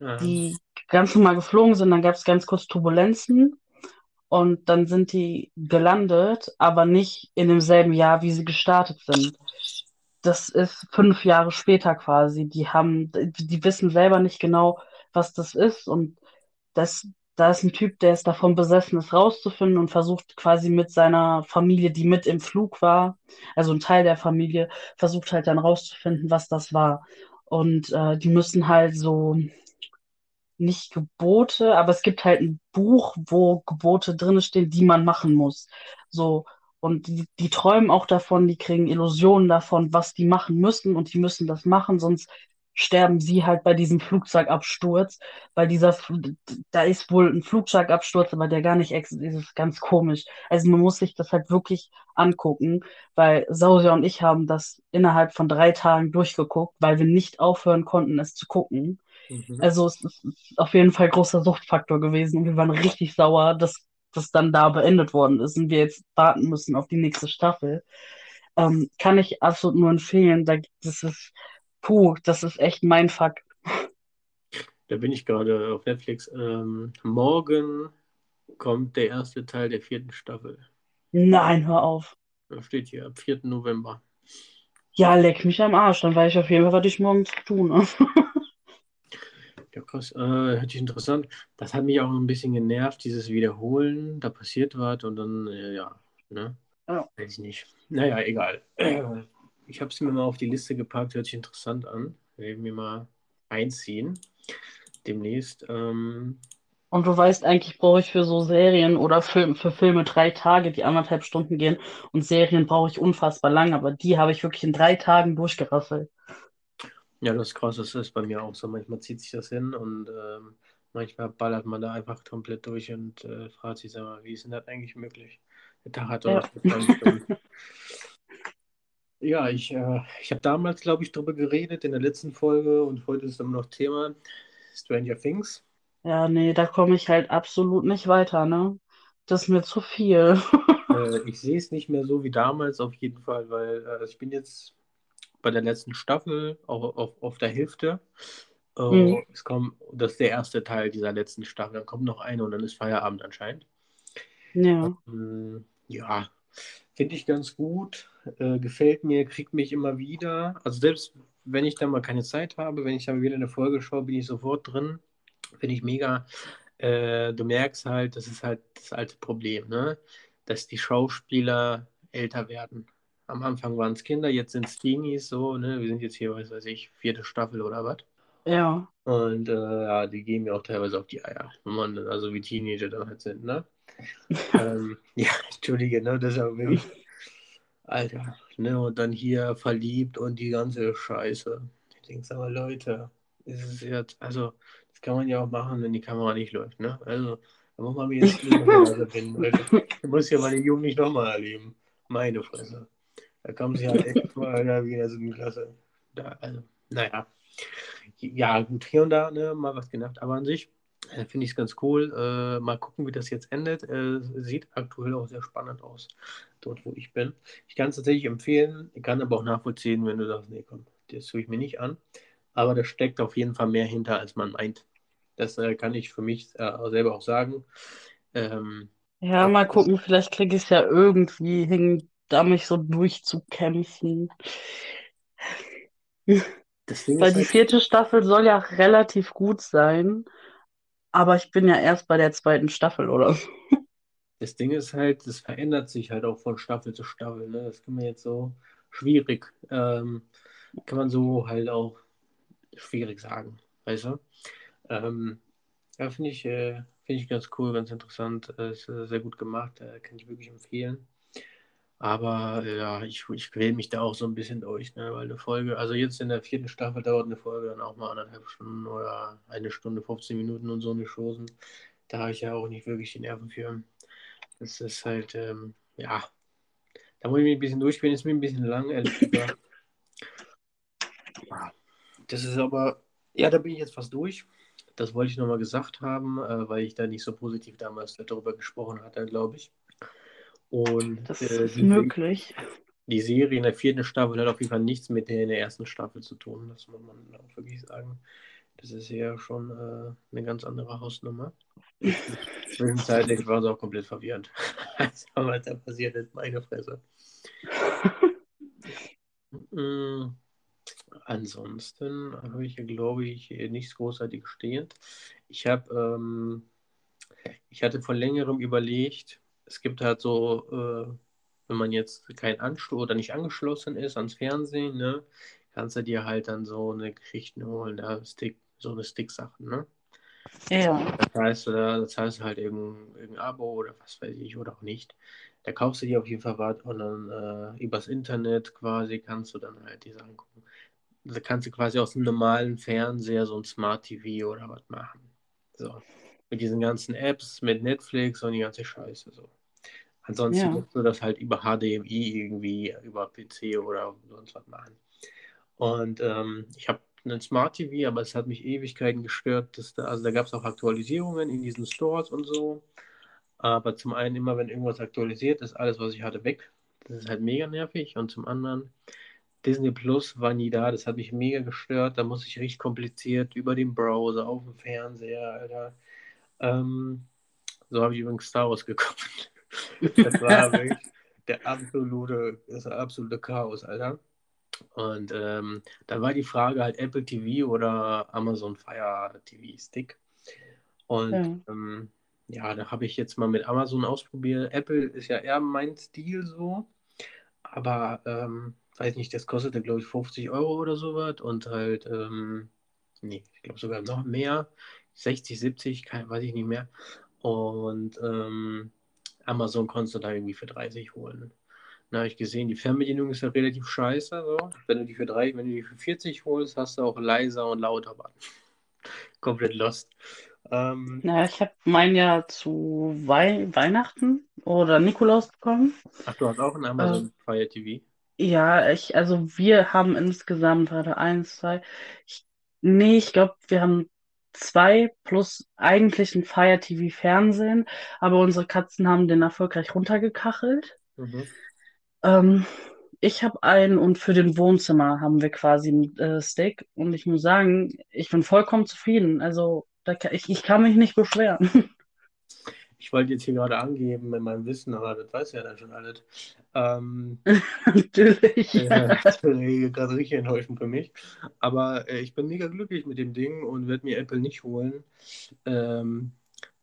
Ah, die ganz normal geflogen sind, dann gab es ganz kurz Turbulenzen und dann sind die gelandet, aber nicht in demselben Jahr, wie sie gestartet sind. Das ist fünf Jahre später quasi. Die haben, die, wissen selber nicht genau, was das ist und das, da ist ein Typ, der ist davon besessen, es rauszufinden und versucht quasi mit seiner Familie, die mit im Flug war, also ein Teil der Familie, versucht halt dann rauszufinden, was das war. Und äh, die müssen halt so nicht Gebote, aber es gibt halt ein Buch, wo Gebote drin stehen, die man machen muss. So, und die, die träumen auch davon, die kriegen Illusionen davon, was die machen müssen und die müssen das machen, sonst sterben sie halt bei diesem Flugzeugabsturz, weil dieser, da ist wohl ein Flugzeugabsturz, aber der gar nicht existiert, das ist ganz komisch. Also man muss sich das halt wirklich angucken, weil Sausia und ich haben das innerhalb von drei Tagen durchgeguckt, weil wir nicht aufhören konnten, es zu gucken. mhm. Also es ist auf jeden Fall großer Suchtfaktor gewesen und wir waren richtig sauer, dass das dann da beendet worden ist und wir jetzt warten müssen auf die nächste Staffel. Ähm, kann ich absolut nur empfehlen. Da, das ist, puh, das ist echt mein Fuck. Da bin ich gerade auf Netflix. Ähm, morgen kommt der erste Teil der vierten Staffel. Nein, hör auf. Da steht hier ab 4. November. Ja, leck mich am Arsch. Dann weiß ich auf jeden Fall, was ich morgen zu tun habe. Ja, krass. Äh, hört sich interessant. Das hat mich auch ein bisschen genervt, dieses Wiederholen. Da passiert was und dann, äh, ja, ne? Ja. Weiß ich nicht. Naja, egal. Ich habe es mir mal auf die Liste gepackt, hört sich interessant an. Werden wir mal einziehen. Demnächst. Ähm, Und du weißt, eigentlich brauche ich für so Serien oder Film, für Filme drei Tage, die anderthalb Stunden gehen. Und Serien brauche ich unfassbar lang, aber die habe ich wirklich in drei Tagen durchgerasselt. Ja, das ist krass, das ist bei mir auch so. Manchmal zieht sich das hin und ähm, manchmal ballert man da einfach komplett durch und äh, fragt sich, sag mal, wie ist denn das eigentlich möglich? Der Tag hat doch Ja. noch 20 Stunden. Ja, ich, äh, ich habe damals, glaube ich, darüber geredet in der letzten Folge und heute ist immer noch Thema Stranger Things. Ja, nee, da komme ich halt absolut nicht weiter, ne? Das ist mir zu viel. Äh, ich sehe es nicht mehr so wie damals auf jeden Fall, weil äh, ich bin jetzt bei der letzten Staffel auch auf, auf der Hälfte. Äh, Mhm. Es kommt, das ist der erste Teil dieser letzten Staffel. Dann kommt noch eine und dann ist Feierabend anscheinend. Ja. Ähm, ja, finde ich ganz gut. Äh, gefällt mir, kriegt mich immer wieder. Also selbst wenn ich dann mal keine Zeit habe, wenn ich dann wieder eine Folge schaue, bin ich sofort drin. Finde ich mega. Äh, du merkst halt, das ist halt das alte Problem, ne? Dass die Schauspieler älter werden. Am Anfang waren es Kinder, jetzt sind es Teenies, so, ne? Wir sind jetzt hier, was weiß ich, vierte Staffel oder was. Ja. Und äh, ja, die gehen mir auch teilweise auf die Eier, wenn man also wie Teenager dann halt sind, ne? ähm, ja, entschuldige, ne? Das ist aber wirklich, Alter, ne? Und dann hier verliebt und die ganze Scheiße. Ich denke, mal, Leute, ist es jetzt, also, das kann man ja auch machen, wenn die Kamera nicht läuft, ne? Also, da muss man mir jetzt erfinden, Leute. Ich muss ja meine Jugend nicht nochmal erleben. Meine Fresse. Da kommen sie halt echt vor, Alter, wie in der siebten Klasse. Da, also, naja. Ja, gut, hier und da ne, mal was genervt, aber an sich äh, finde ich es ganz cool. Äh, mal gucken, wie das jetzt endet. Äh, sieht aktuell auch sehr spannend aus, dort wo ich bin. Ich kann es tatsächlich empfehlen, ich kann aber auch nachvollziehen, wenn du sagst, nee, komm, das tue ich mir nicht an. Aber da steckt auf jeden Fall mehr hinter, als man meint. Das äh, kann ich für mich äh, selber auch sagen. Ähm, Ja, mal gucken, vielleicht kriege ich es ja irgendwie hin, da mich so durchzukämpfen. Weil die halt, vierte Staffel soll ja relativ gut sein, aber ich bin ja erst bei der zweiten Staffel, oder? das Ding ist halt, das verändert sich halt auch von Staffel zu Staffel. Ne? Das kann man jetzt so schwierig, ähm, kann man so halt auch schwierig sagen, weißt du? Ähm, ja, finde ich, äh, finde ich ganz cool, ganz interessant. Äh, ist äh, sehr gut gemacht, äh, kann ich wirklich empfehlen. Aber äh, ja, ich, ich quäle mich da auch so ein bisschen durch, ne? Weil eine Folge, also jetzt in der vierten Staffel dauert eine Folge dann auch mal anderthalb Stunden oder eine Stunde, 15 Minuten und so eine Chosen. Da habe ich ja auch nicht wirklich die Nerven für. Das ist halt, ähm, ja, da muss ich mich ein bisschen durchquälen, ist mir ein bisschen lang, ehrlich gesagt. Ja, Das ist aber, ja, da bin ich jetzt fast durch. Das wollte ich nochmal gesagt haben, äh, weil ich da nicht so positiv damals darüber gesprochen hatte, glaube ich. Und Das äh, ist die, möglich. die Serie in der vierten Staffel hat auf jeden Fall nichts mit der in der ersten Staffel zu tun. Das muss man auch wirklich sagen. Das ist ja schon äh, eine ganz andere Hausnummer. Zwischenzeitlich war es auch komplett verwirrend. Also, was da passiert ist, meine Fresse. Mm, Ansonsten habe ich, glaube ich, nichts großartig stehend. Ich habe, ähm, ich hatte vor längerem überlegt, es gibt halt so, äh, wenn man jetzt kein Anschluss oder nicht angeschlossen ist ans Fernsehen, ne, kannst du dir halt dann so eine Geschichte holen, da Stick, so eine Stick-Sachen, ne? Ja, Das heißt, äh, das heißt halt irgendein, irgendein Abo oder was weiß ich oder auch nicht. Da kaufst du dir auf jeden Fall was und dann äh, übers Internet quasi kannst du dann halt die Sachen gucken. Da kannst du quasi aus einem normalen Fernseher so ein Smart TV oder was machen. So. Mit diesen ganzen Apps, mit Netflix und die ganze Scheiße so. Ansonsten Ja. musst du das halt über HDMI irgendwie, über PC oder sonst was machen. Und ähm, ich habe einen Smart TV, aber es hat mich Ewigkeiten gestört. Dass da, also da gab es auch Aktualisierungen in diesen Stores und so. Aber zum einen immer, wenn irgendwas aktualisiert ist, alles, was ich hatte, weg. Das ist halt mega nervig. Und zum anderen, Disney Plus war nie da. Das hat mich mega gestört. Da muss ich richtig kompliziert über den Browser, auf dem Fernseher, Alter. Ähm, so habe ich übrigens Star Wars geguckt. Das war wirklich der absolute, das absolute Chaos, Alter. Und ähm, dann war die Frage halt Apple TV oder Amazon Fire TV Stick. Und Ja. ähm, ja, da habe ich jetzt mal mit Amazon ausprobiert. Apple ist ja eher mein Stil so. Aber ähm, weiß nicht, das kostete, glaube ich, 50 Euro oder sowas. Und halt, ähm, nee, ich glaube sogar noch mehr. 60, 70, kein, weiß ich nicht mehr. Und ähm, Amazon konntest du da irgendwie für 30 holen. Da habe ich gesehen, die Fernbedienung ist ja relativ scheiße. So. Wenn du die für 3, wenn du die für 40 holst, hast du auch leiser und lauter Button. Komplett lost. Ähm, Ja, ich habe mein ja zu Wei Weihnachten oder Nikolaus bekommen. ach, du hast auch einen Amazon Fire TV? Ja, ich, also wir haben insgesamt, warte, eins, zwei, ich, nee, ich glaube, wir haben zwei plus eigentlich ein Fire TV Fernsehen, aber unsere Katzen haben den erfolgreich runtergekachelt. Mhm. Ähm, ich habe einen und für den Wohnzimmer haben wir quasi einen äh, Stick und ich muss sagen, ich bin vollkommen zufrieden. Also da, ich, ich kann mich nicht beschweren. Ich wollte jetzt hier gerade angeben mit meinem Wissen, aber das weiß ja dann schon alles. Ähm, Natürlich. äh, das wäre gerade richtig enttäuschend für mich. Aber äh, ich bin mega glücklich mit dem Ding und werde mir Apple nicht holen. Ähm,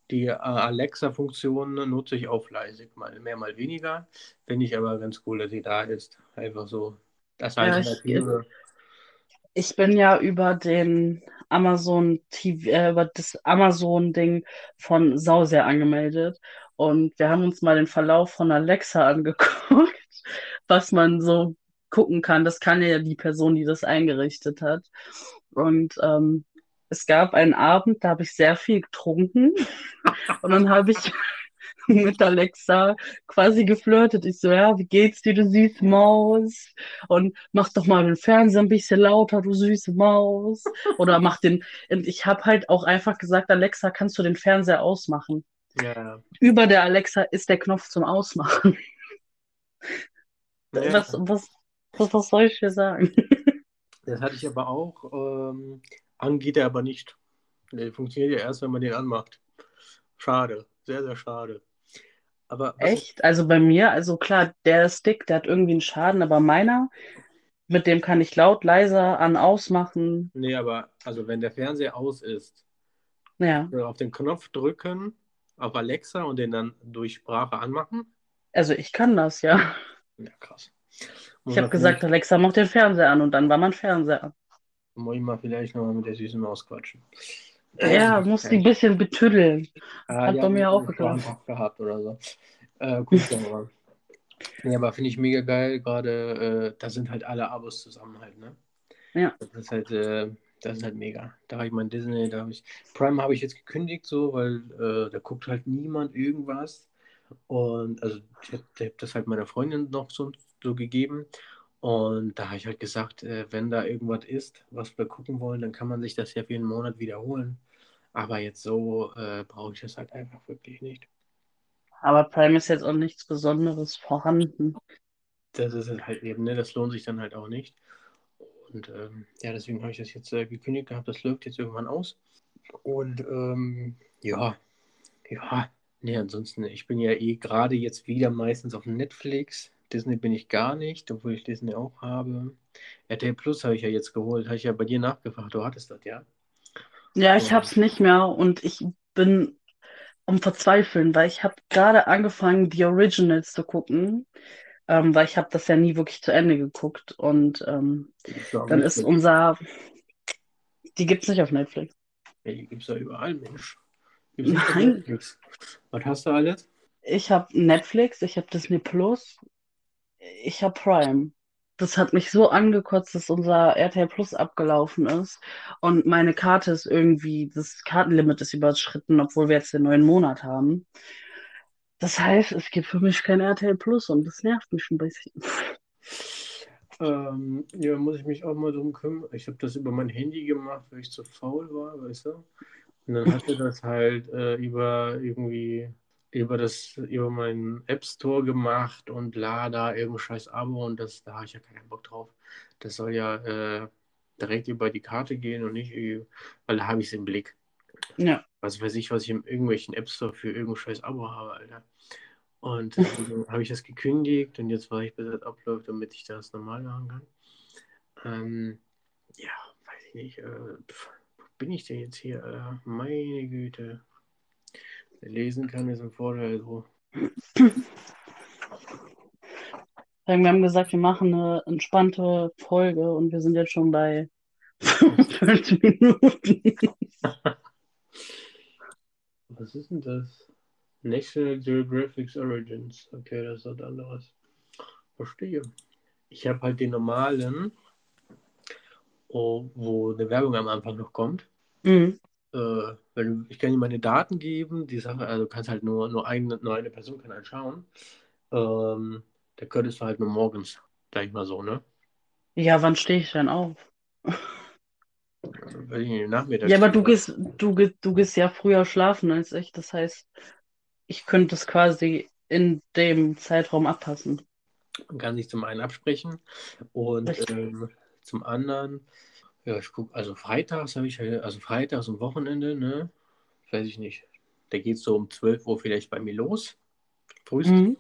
die äh, Alexa-Funktion nutze ich auch fleißig, mal mehr, mal weniger. Finde ich aber ganz cool, dass sie da ist. Einfach so das Ja, ich-. Ich bin ja über den Amazon TV, äh, über das Amazon-Ding von Sauser angemeldet und wir haben uns mal den Verlauf von Alexa angeguckt, was man so gucken kann. Das kann ja die Person, die das eingerichtet hat. Und ähm, es gab einen Abend, da habe ich sehr viel getrunken und dann habe ich mit Alexa quasi geflirtet. Ich so, ja, wie geht's dir, du süße Maus? Und mach doch mal den Fernseher ein bisschen lauter, du süße Maus. Oder mach den. Und ich habe halt auch einfach gesagt, Alexa, kannst du den Fernseher ausmachen? Ja. Über der Alexa ist der Knopf zum Ausmachen. Ja. Was, was, was, was soll ich dir sagen? Das hatte ich aber auch. Ähm, an geht er aber nicht. Der funktioniert ja erst, wenn man den anmacht. Schade. Sehr, sehr schade. Aber Echt? Also bei mir, also klar, der Stick, der hat irgendwie einen Schaden, aber meiner, mit dem kann ich laut, leiser an, ausmachen. Nee, aber also wenn der Fernseher aus ist, Ja, äh, auf den Knopf drücken, auf Alexa und den dann durch Sprache anmachen. also ich kann das, ja. Ja, krass. Ich habe gesagt, Alexa, mach den Fernseher an und dann war mein Fernseher an. Muss ich mal vielleicht nochmal mit der süßen Maus quatschen. Ja, muss die ein bisschen betüddeln. Ah, Hat bei mir auch geklappt. Gehabt oder so. Äh, gut, aber. Nee, aber finde ich mega geil. Gerade, äh, da sind halt alle Abos zusammen halt, ne? Ja. Das ist halt, äh, das ist halt mega. Da habe ich mein Disney, da habe ich. Prime habe ich jetzt gekündigt, so, weil äh, da guckt halt niemand irgendwas. Und also ich habe hab das halt meiner Freundin noch so, so gegeben. Und da habe ich halt gesagt, äh, wenn da irgendwas ist, was wir gucken wollen, dann kann man sich das ja für einen Monat wiederholen. Aber jetzt so äh, brauche ich das halt einfach wirklich nicht. Aber Prime ist jetzt auch nichts Besonderes vorhanden. Das ist halt eben, ne? Das lohnt sich dann halt auch nicht. Und ähm, ja, deswegen habe ich das jetzt äh, gekündigt gehabt. Das läuft jetzt irgendwann aus. Und ähm, ja, ja, nee, ansonsten, ich bin ja eh gerade jetzt wieder meistens auf Netflix. Disney bin ich gar nicht, obwohl ich Disney auch habe. RTL Plus habe ich ja jetzt geholt, habe ich ja bei dir nachgefragt. Du hattest das, ja? Ja, ich hab's nicht mehr und ich bin am Verzweifeln, weil ich habe gerade angefangen, die Originals zu gucken, ähm, weil ich habe das ja nie wirklich zu Ende geguckt und ähm, gibt's dann ist unser, die gibt's nicht auf Netflix. Ja, die gibt es ja überall, Mensch. Gibt's Nein. Netflix. Was hast du alles? Ich habe Netflix, ich habe Disney Plus, ich habe Prime. Das hat mich so angekotzt, dass unser RTL Plus abgelaufen ist und meine Karte ist irgendwie, das Kartenlimit ist überschritten, obwohl wir jetzt den neuen Monat haben. Das heißt, es gibt für mich kein RTL Plus und das nervt mich ein bisschen. Ähm, ja, muss ich mich auch mal drum kümmern. Ich habe das über mein Handy gemacht, weil ich zu faul war, weißt du? Und dann hatte das halt äh, über irgendwie über das über meinen App Store gemacht und la da irgendein scheiß Abo und das da habe ich ja keinen Bock drauf. Das soll ja äh, direkt über die Karte gehen und nicht, weil da habe ich es im Blick. Ja, Was weiß ich, was ich in irgendwelchen App Store für irgendein scheiß Abo habe, Alter. Und dann habe ich das gekündigt und jetzt warte ich, bis das abläuft, damit ich das normal machen kann. Ähm, ja, weiß ich nicht. Äh, bin ich denn jetzt hier? Alter? Meine Güte. Lesen kann, ist ein Vorteil. So. wir haben gesagt, wir machen eine entspannte Folge und wir sind jetzt schon bei 45 Minuten. Was ist denn das? National Geographic Origins. Okay, das ist was anderes. Verstehe. Ich habe halt den normalen, oh, wo eine Werbung am Anfang noch kommt. Mhm. Äh, wenn, ich kann dir meine Daten geben, die Sache, also du kannst halt nur, nur, eine, nur eine Person kann halt schauen. Ähm, da könntest du halt nur morgens, sag ich mal so, ne? Ja, wann stehe ich denn auf? Weiß ich nicht, Nachmittag. Ja, aber du gehst, du, du gehst ja früher schlafen als ich. Das heißt, ich könnte es quasi in dem Zeitraum abpassen. Man kann sich zum einen absprechen und ähm, zum anderen, ja, ich gucke, also freitags habe ich, halt- also freitags und Wochenende, ne? Weiß ich nicht. Da geht es so um 12 Uhr vielleicht bei mir los. Frühst. Mhm.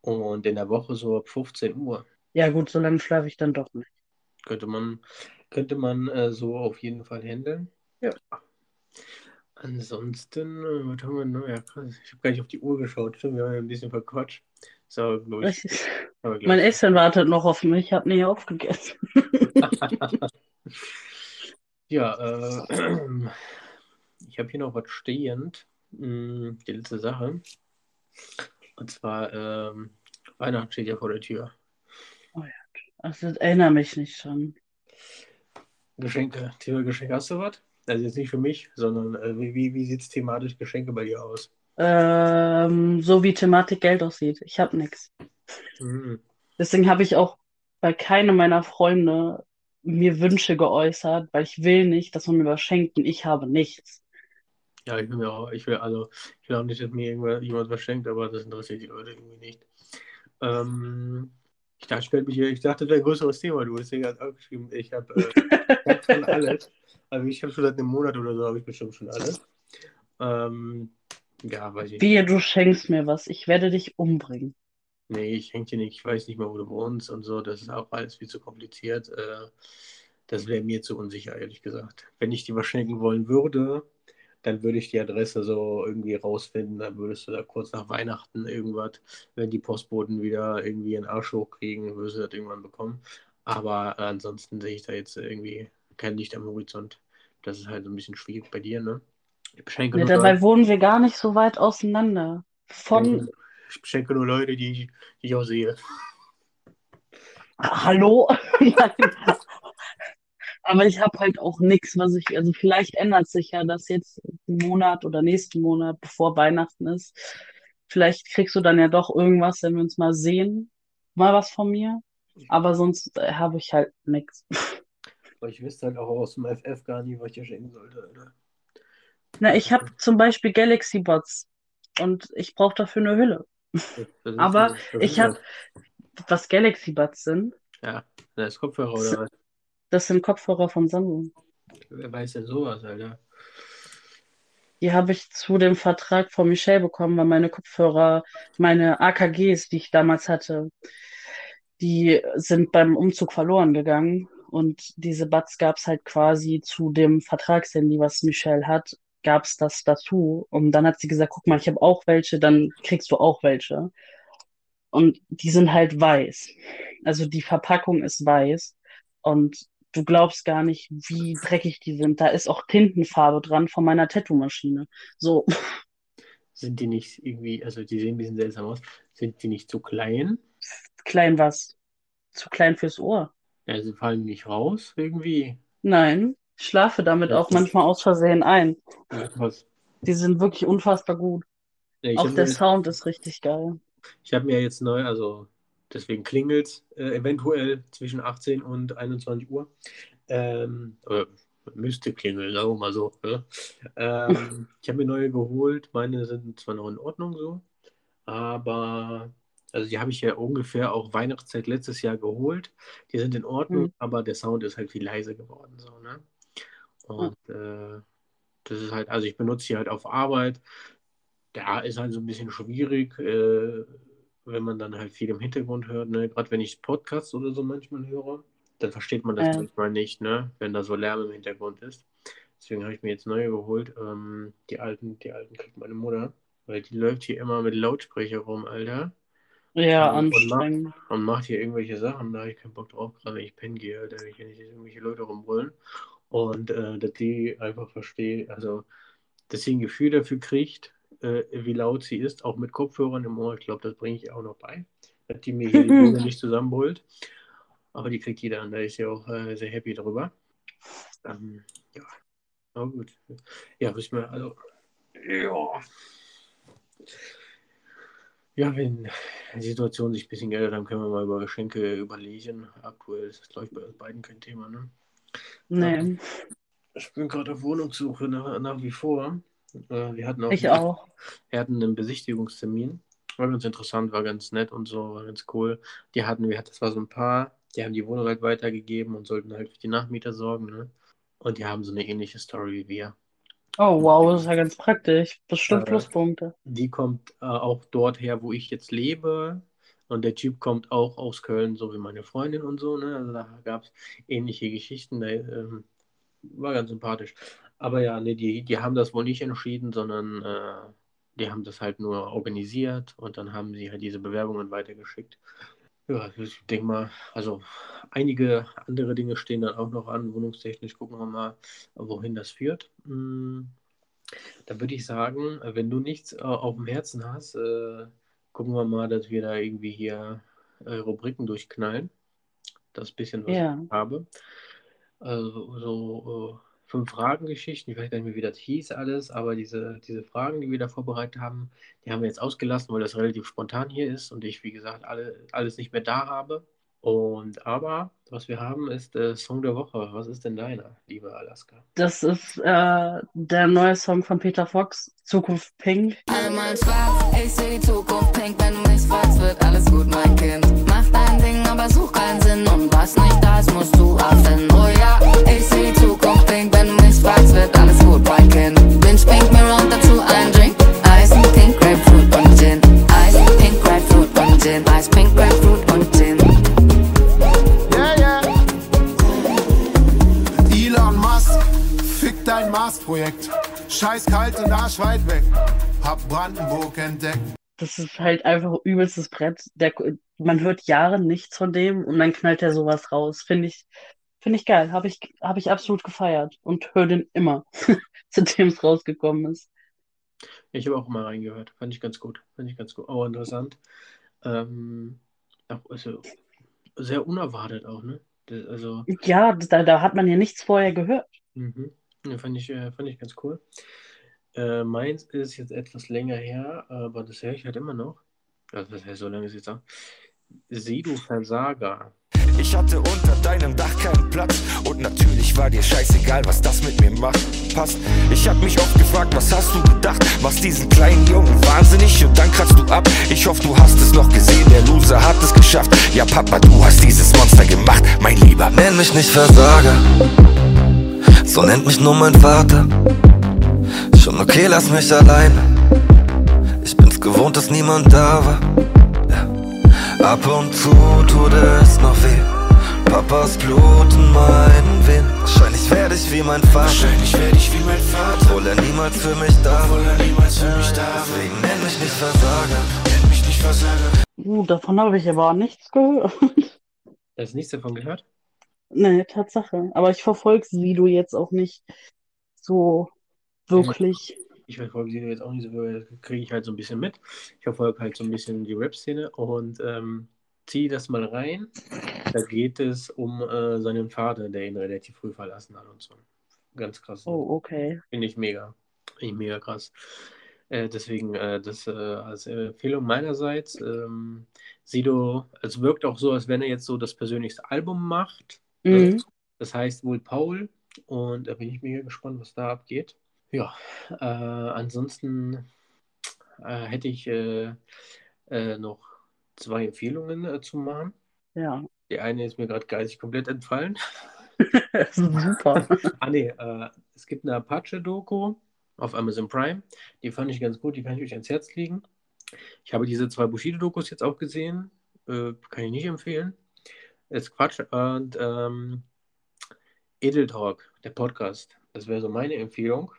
Und in der Woche so ab 15 Uhr. Ja, gut, so lange schlafe ich dann doch nicht. Könnte man, könnte man äh, so auf jeden Fall handeln. Ja. Ansonsten, äh, was haben wir noch? Ja, krass. Ich habe gar nicht auf die Uhr geschaut. Stimmt, wir haben ja ein bisschen verquatscht. So, ich. Mein Essen wartet noch auf mich. Ich habe nicht aufgegessen. ja, äh, ich habe hier noch was stehend. Hm, Die letzte Sache. Und zwar, ähm, Weihnachten steht ja vor der Tür. Also, das erinnere mich nicht schon. Geschenke. Thema Geschenke, hast du was? Also jetzt nicht für mich, sondern äh, wie, wie, wie sieht es thematisch Geschenke bei dir aus? Ähm, so wie Thematik Geld aussieht. Ich habe nichts. Hm. Deswegen habe ich auch bei keinem meiner Freunde mir Wünsche geäußert, weil ich will nicht, dass man mir was schenkt und ich habe nichts. Ja, ich will mir auch, ich will, also, ich will auch nicht, dass mir jemand was schenkt, aber das interessiert die Leute irgendwie nicht. Ähm, ich dachte, ich, mich ich dachte, das wäre ein größeres Thema, du deswegen hast auch geschrieben, ich habe äh, schon alles. Also ich habe schon seit einem Monat oder so, habe ich bestimmt schon alles. Ähm, ja, weiß ich. Wehe, du schenkst mir was. Ich werde dich umbringen. Nee, ich hänge dir nicht, ich weiß nicht mehr, wo du wohnst und so, das ist auch alles viel zu kompliziert. Äh, das wäre mir zu unsicher, ehrlich gesagt. Wenn ich dir was schenken wollen würde, dann würde ich die Adresse so irgendwie rausfinden, dann würdest du da kurz nach Weihnachten irgendwas, wenn die Postboten wieder irgendwie einen Arsch hochkriegen, würdest du das irgendwann bekommen. Aber ansonsten sehe ich da jetzt irgendwie kein Licht am Horizont. Das ist halt so ein bisschen schwierig bei dir, ne? Ja, dabei wohnen wir gar nicht so weit auseinander. Von, ich beschenke nur Leute, die ich, die ich auch sehe. hallo? Aber ich habe halt auch nichts, was ich, also vielleicht ändert sich ja das jetzt im Monat oder nächsten Monat, bevor Weihnachten ist. Vielleicht kriegst du dann ja doch irgendwas, wenn wir uns mal sehen. Mal was von mir. Aber sonst äh, habe ich halt nichts. Aber ich wüsste halt auch aus dem FF gar nicht, was ich dir schenken sollte, Alter. Na, ich habe zum Beispiel Galaxy Buds und ich brauche dafür eine Hülle. Aber das ich habe, das. was Galaxy Buds sind, Ja, das ist Kopfhörer oder was? das sind Kopfhörer von Samsung. Wer weiß denn sowas, Alter? Die habe ich zu dem Vertrag von Michelle bekommen, weil meine Kopfhörer, meine AKGs, die ich damals hatte, die sind beim Umzug verloren gegangen. Und diese Buds gab es halt quasi zu dem Vertragshandy, was Michelle hat, gab es das dazu. Und dann hat sie gesagt, guck mal, ich habe auch welche, dann kriegst du auch welche. Und die sind halt weiß. Also die Verpackung ist weiß. Und du glaubst gar nicht, wie dreckig die sind. Da ist auch Tintenfarbe dran von meiner Tattoo-Maschine. So, Sind die nicht irgendwie, also die sehen ein bisschen seltsam aus, sind die nicht zu klein? klein was. Zu klein fürs Ohr. Also fallen die nicht raus irgendwie? Nein, ich schlafe damit auch manchmal aus Versehen ein. Was? Die sind wirklich unfassbar gut. Ja, Auch habe der mir, Sound ist richtig geil. ich hab mir jetzt neu, also deswegen klingelt äh, eventuell zwischen 18 und 21 Uhr. Ähm, oder müsste klingeln, sagen wir mal so. Ne? Ähm, ich habe mir neue geholt. Meine sind zwar noch in Ordnung so, aber also die habe ich ja ungefähr auch Weihnachtszeit letztes Jahr geholt. Die sind in Ordnung, Mhm. aber der Sound ist halt viel leiser geworden. So, ne? Und äh, das ist halt, also ich benutze die halt auf Arbeit. Da ist halt so ein bisschen schwierig, äh, wenn man dann halt viel im Hintergrund hört, ne? Gerade wenn ich Podcasts oder so manchmal höre, dann versteht man das Ja. manchmal nicht, ne? Wenn da so Lärm im Hintergrund ist. Deswegen habe ich mir jetzt neue geholt. Ähm, die alten, die alten kriegt meine Mutter, weil die läuft hier immer mit Lautsprecher rum, Alter. Ja, Und macht- anstrengend. Und macht hier irgendwelche Sachen, da habe ich keinen Bock drauf, gerade wenn ich pennen gehe, Alter, wenn ich hier nicht irgendwelche Leute rumbrüllen. Und äh, dass die einfach versteht, also dass sie ein Gefühl dafür kriegt, äh, wie laut sie ist, auch mit Kopfhörern im Ohr. Ich glaube, das bringe ich auch noch bei. Dass die mir hier die nicht zusammenbrüllt. Aber die kriegt jeder und da ist ja auch äh, sehr happy drüber. Ähm, ja, aber gut. Ja, wissen wir, also, ja. Ja, wenn die Situation sich ein bisschen geändert, dann können wir mal über Geschenke überlegen. Aktuell ist das, glaube ich, bei uns beiden kein Thema, ne? Nee, Ich bin gerade auf Wohnungssuche nach, nach wie vor. Äh, wir hatten auch, ich auch. Wir hatten einen Besichtigungstermin. War ganz interessant, war ganz nett und so, war ganz cool. Die hatten, wir hatten, das war so ein Paar, die haben die Wohnung halt weitergegeben und sollten halt für die Nachmieter sorgen, ne? Und die haben so eine ähnliche Story wie wir. Oh, wow, das ist ja ganz praktisch. Bestimmt Äh, Pluspunkte. Die kommt äh, auch dort her, wo ich jetzt lebe. Und der Typ kommt auch aus Köln, so wie meine Freundin und so. Ne? Also da gab es ähnliche Geschichten. Da, ähm, war ganz sympathisch. Aber ja, nee, die, die haben das wohl nicht entschieden, sondern äh, die haben das halt nur organisiert und dann haben sie halt diese Bewerbungen weitergeschickt. Ja, ich denke mal, also einige andere Dinge stehen dann auch noch an, wohnungstechnisch. Gucken wir mal, wohin das führt. Hm. Da würde ich sagen, wenn du nichts äh, auf dem Herzen hast, äh, gucken wir mal, dass wir da irgendwie hier äh, Rubriken durchknallen. Das bisschen, was Ja. ich habe. Also so äh, fünf Fragengeschichten, ich weiß gar nicht mehr, wie das hieß alles, aber diese, diese Fragen, die wir da vorbereitet haben, die haben wir jetzt ausgelassen, weil das relativ spontan hier ist und ich, wie gesagt, alle, alles nicht mehr da habe. Und aber, was wir haben, ist äh, Song der Woche. Was ist denn deiner, liebe Alaska? Das ist äh, der neue Song von Peter Fox, Zukunft Pink. Einmal schwarz, ich seh die Zukunft pink, wenn du mich fragst, wird alles gut, mein Kind. Mach dein Ding, aber such keinen Sinn und was nicht da ist, musst du erfinden. Oh ja, ich seh die Zukunft pink, wenn du mich fragst, wird alles gut, mein Kind. Binge Pink Mirror und dazu ein Drink. Eis, Pink, Grapefruit und Gin. Eis, Pink, Grapefruit und Gin. Eis, Pink, Grapefruit Mars-Projekt. Scheiß kalt und Arsch weit weg. Hab Brandenburg entdeckt. Das ist halt einfach übelstes Brett. Der, man hört Jahre nichts von dem und dann knallt er sowas raus. Finde ich, finde ich geil. Habe ich, habe ich absolut gefeiert und höre den immer, seitdem es rausgekommen ist. Ich habe auch mal reingehört. Fand ich ganz gut. Fand ich ganz gut. Auch interessant. Ähm, auch, also, sehr unerwartet auch, ne? Das, also, Ja, da, da hat man ja nichts vorher gehört. mhm. Ja, fand ich, äh, fand ich ganz cool. Äh, meins ist jetzt etwas länger her, aber das höre ich halt immer noch. Also, das heißt, so lange ist jetzt auch. Sido Versager. Ich hatte unter deinem Dach keinen Platz und natürlich war dir scheißegal, was das mit mir macht. Passt. Ich hab mich oft gefragt, was hast du gedacht? Machst diesen kleinen Jungen wahnsinnig und dann kratzt du ab. Ich hoffe, du hast es noch gesehen, der Loser hat es geschafft. Ja, Papa, du hast dieses Monster gemacht, mein Lieber. Nenn mich nicht Versager, so nennt mich nur mein Vater. Schon okay, lass mich alleine. Ich bin's gewohnt, dass niemand da war. Ja. Ab und zu tut es noch weh. Papas Blut in meinen Venen. Wahrscheinlich werde ich wie mein Vater. Wahrscheinlich werde ich wie mein Vater, Obwohl er niemals für mich da obwohl war. er niemals für mich da war. Deswegen nenn mich nicht Versager. Nenn mich nicht Versager. Uh, davon habe ich aber nichts gehört. Hast du nichts davon gehört? Nee, Tatsache. Aber ich verfolge Sido jetzt auch nicht so wirklich. Ich verfolge Sido jetzt auch nicht so, das kriege ich halt so ein bisschen mit. Ich verfolge halt so ein bisschen die Rap-Szene und ähm, ziehe das mal rein. Da geht es um äh, seinen Vater, der ihn relativ früh verlassen hat und so. Ganz krass. Oh, okay. Finde ich mega. Finde ich mega krass. Äh, deswegen äh, das äh, als Empfehlung meinerseits. Ähm, Sido, es wirkt auch so, als wenn er jetzt so das persönlichste Album macht. Mhm. Das heißt wohl Paul. Und da bin ich mega gespannt, was da abgeht. Ja, äh, ansonsten äh, hätte ich äh, äh, noch zwei Empfehlungen äh, zu machen. Ja. Die eine ist mir gerade geistig komplett entfallen. Super. Ah, nee, äh, es gibt eine Apache-Doku auf Amazon Prime. Die fand ich ganz gut, die kann ich euch ans Herz legen. Ich habe diese zwei Bushido-Dokus jetzt auch gesehen. Äh, kann ich nicht empfehlen. Ist Quatsch. Und ähm, Edel Talk, der Podcast. Das wäre so meine Empfehlung.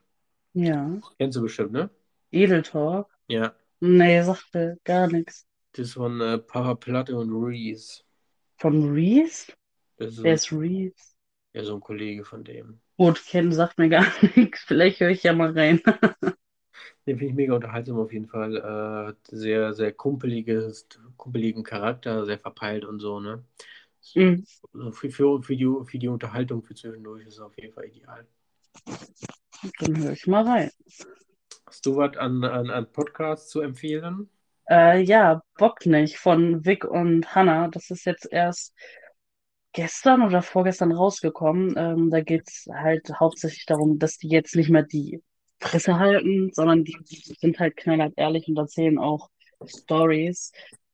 Ja. Kennst du bestimmt, ne? Edeltalk. Ja. Nee, sagte gar nichts. Das ist von äh, Papa Platte und Reese. Von Reese? Das ist Wer ist Reese? ja, so ein Kollege von dem. Gut, kennen sagt mir gar nichts. Vielleicht höre ich ja mal rein. Den finde ich mega unterhaltsam auf jeden Fall. Äh, sehr, sehr kumpeliges, kumpeligen Charakter, sehr verpeilt und so, ne? Mhm. Also für, für, für, die, für die Unterhaltung für zwischendurch ist es auf jeden Fall ideal. Dann höre ich mal rein. Hast du was an, an, an Podcasts zu empfehlen? Äh, ja, Bock nicht von Vic und Hannah. Das ist jetzt erst gestern oder vorgestern rausgekommen. Ähm, da geht's halt hauptsächlich darum, dass die jetzt nicht mehr die Fresse halten, sondern die sind halt knallhart ehrlich und erzählen auch Stories.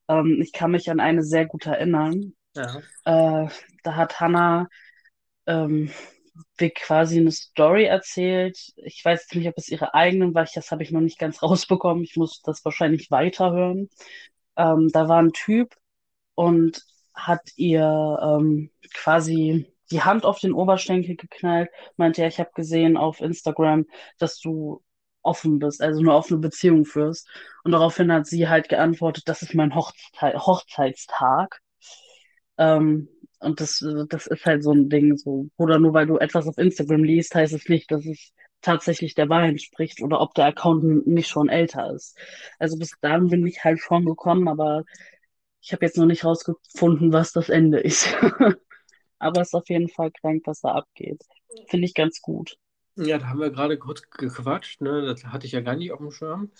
Ähm, ich kann mich an eine sehr gut erinnern. Ja. Äh, da hat Hannah ähm, quasi eine Story erzählt. Ich weiß nicht, ob es ihre eigenen war. Das habe ich noch nicht ganz rausbekommen. Ich muss das wahrscheinlich weiterhören. Ähm, da war ein Typ und hat ihr ähm, quasi die Hand auf den Oberschenkel geknallt. Meinte, ja, ich habe gesehen auf Instagram, dass du offen bist, also eine offene Beziehung führst. Und daraufhin hat sie halt geantwortet, das ist mein Hochzei Hochzeitstag. Ähm, und das, das ist halt so ein Ding, so, oder nur weil du etwas auf Instagram liest, heißt es nicht, dass es tatsächlich der Wahrheit entspricht oder ob der Account nicht schon älter ist. Also bis dahin bin ich halt schon gekommen, aber ich habe jetzt noch nicht rausgefunden, was das Ende ist. Aber es ist auf jeden Fall krank, was da abgeht. Finde ich ganz gut. Ja, da haben wir gerade kurz gequatscht, ne? Das hatte ich ja gar nicht auf dem Schirm.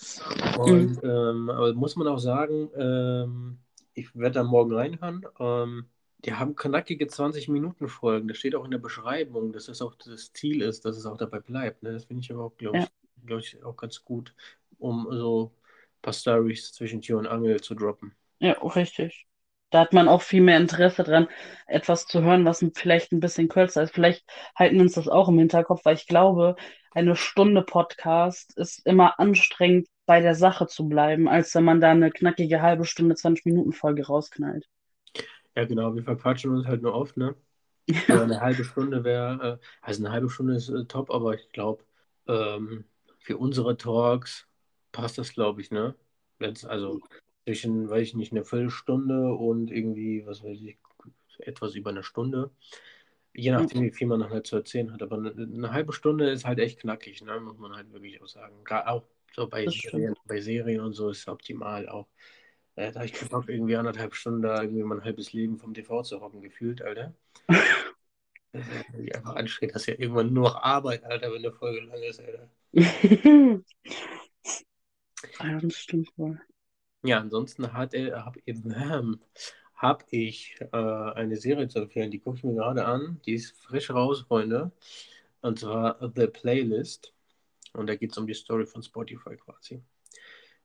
Und ähm, aber muss man auch sagen, ähm, ich werde da morgen reinhören. Ähm, die haben knackige 20 Minuten Folgen. Das steht auch in der Beschreibung, dass das auch das Ziel ist, dass es auch dabei bleibt. Ne? Das finde ich aber auch, glaube ich, glaube ich, auch ganz gut, um so ein paar Stories zwischen Tür und Angel zu droppen. Ja, richtig. Da hat man auch viel mehr Interesse dran, etwas zu hören, was vielleicht ein bisschen kürzer ist. Vielleicht halten wir uns das auch im Hinterkopf, weil ich glaube, eine Stunde Podcast ist immer anstrengend, bei der Sache zu bleiben, als wenn man da eine knackige halbe Stunde, 20 Minuten Folge rausknallt. Ja, genau, wir verquatschen uns halt nur oft, ne? Ja, eine halbe Stunde wäre, äh, also eine halbe Stunde ist äh, top, aber ich glaube, ähm, für unsere Talks passt das, glaube ich, ne? Wenn's, also zwischen, weiß ich nicht, eine Viertelstunde und irgendwie, was weiß ich, etwas über eine Stunde. Je nachdem, wie viel man dann halt zu erzählen hat. Aber eine, eine halbe Stunde ist halt echt knackig, ne? Muss man halt wirklich auch sagen. Gar, auch so bei. Serien, bei Serien und so ist es optimal auch. Äh, da habe ich Bock, irgendwie anderthalb Stunden da irgendwie mein halbes Leben vom TV zu hocken, gefühlt, Alter. Das ist einfach anstrengend. Das ist ja irgendwann nur noch Arbeit, Alter, wenn eine Folge lang ist, Alter. Ja, das stimmt wohl. Ja, ansonsten hat er, hab eben, ähm, habe ich äh, eine Serie zu empfehlen, die gucke ich mir gerade an. Die ist frisch raus, Freunde. Und zwar The Playlist. Und da geht es um die Story von Spotify quasi.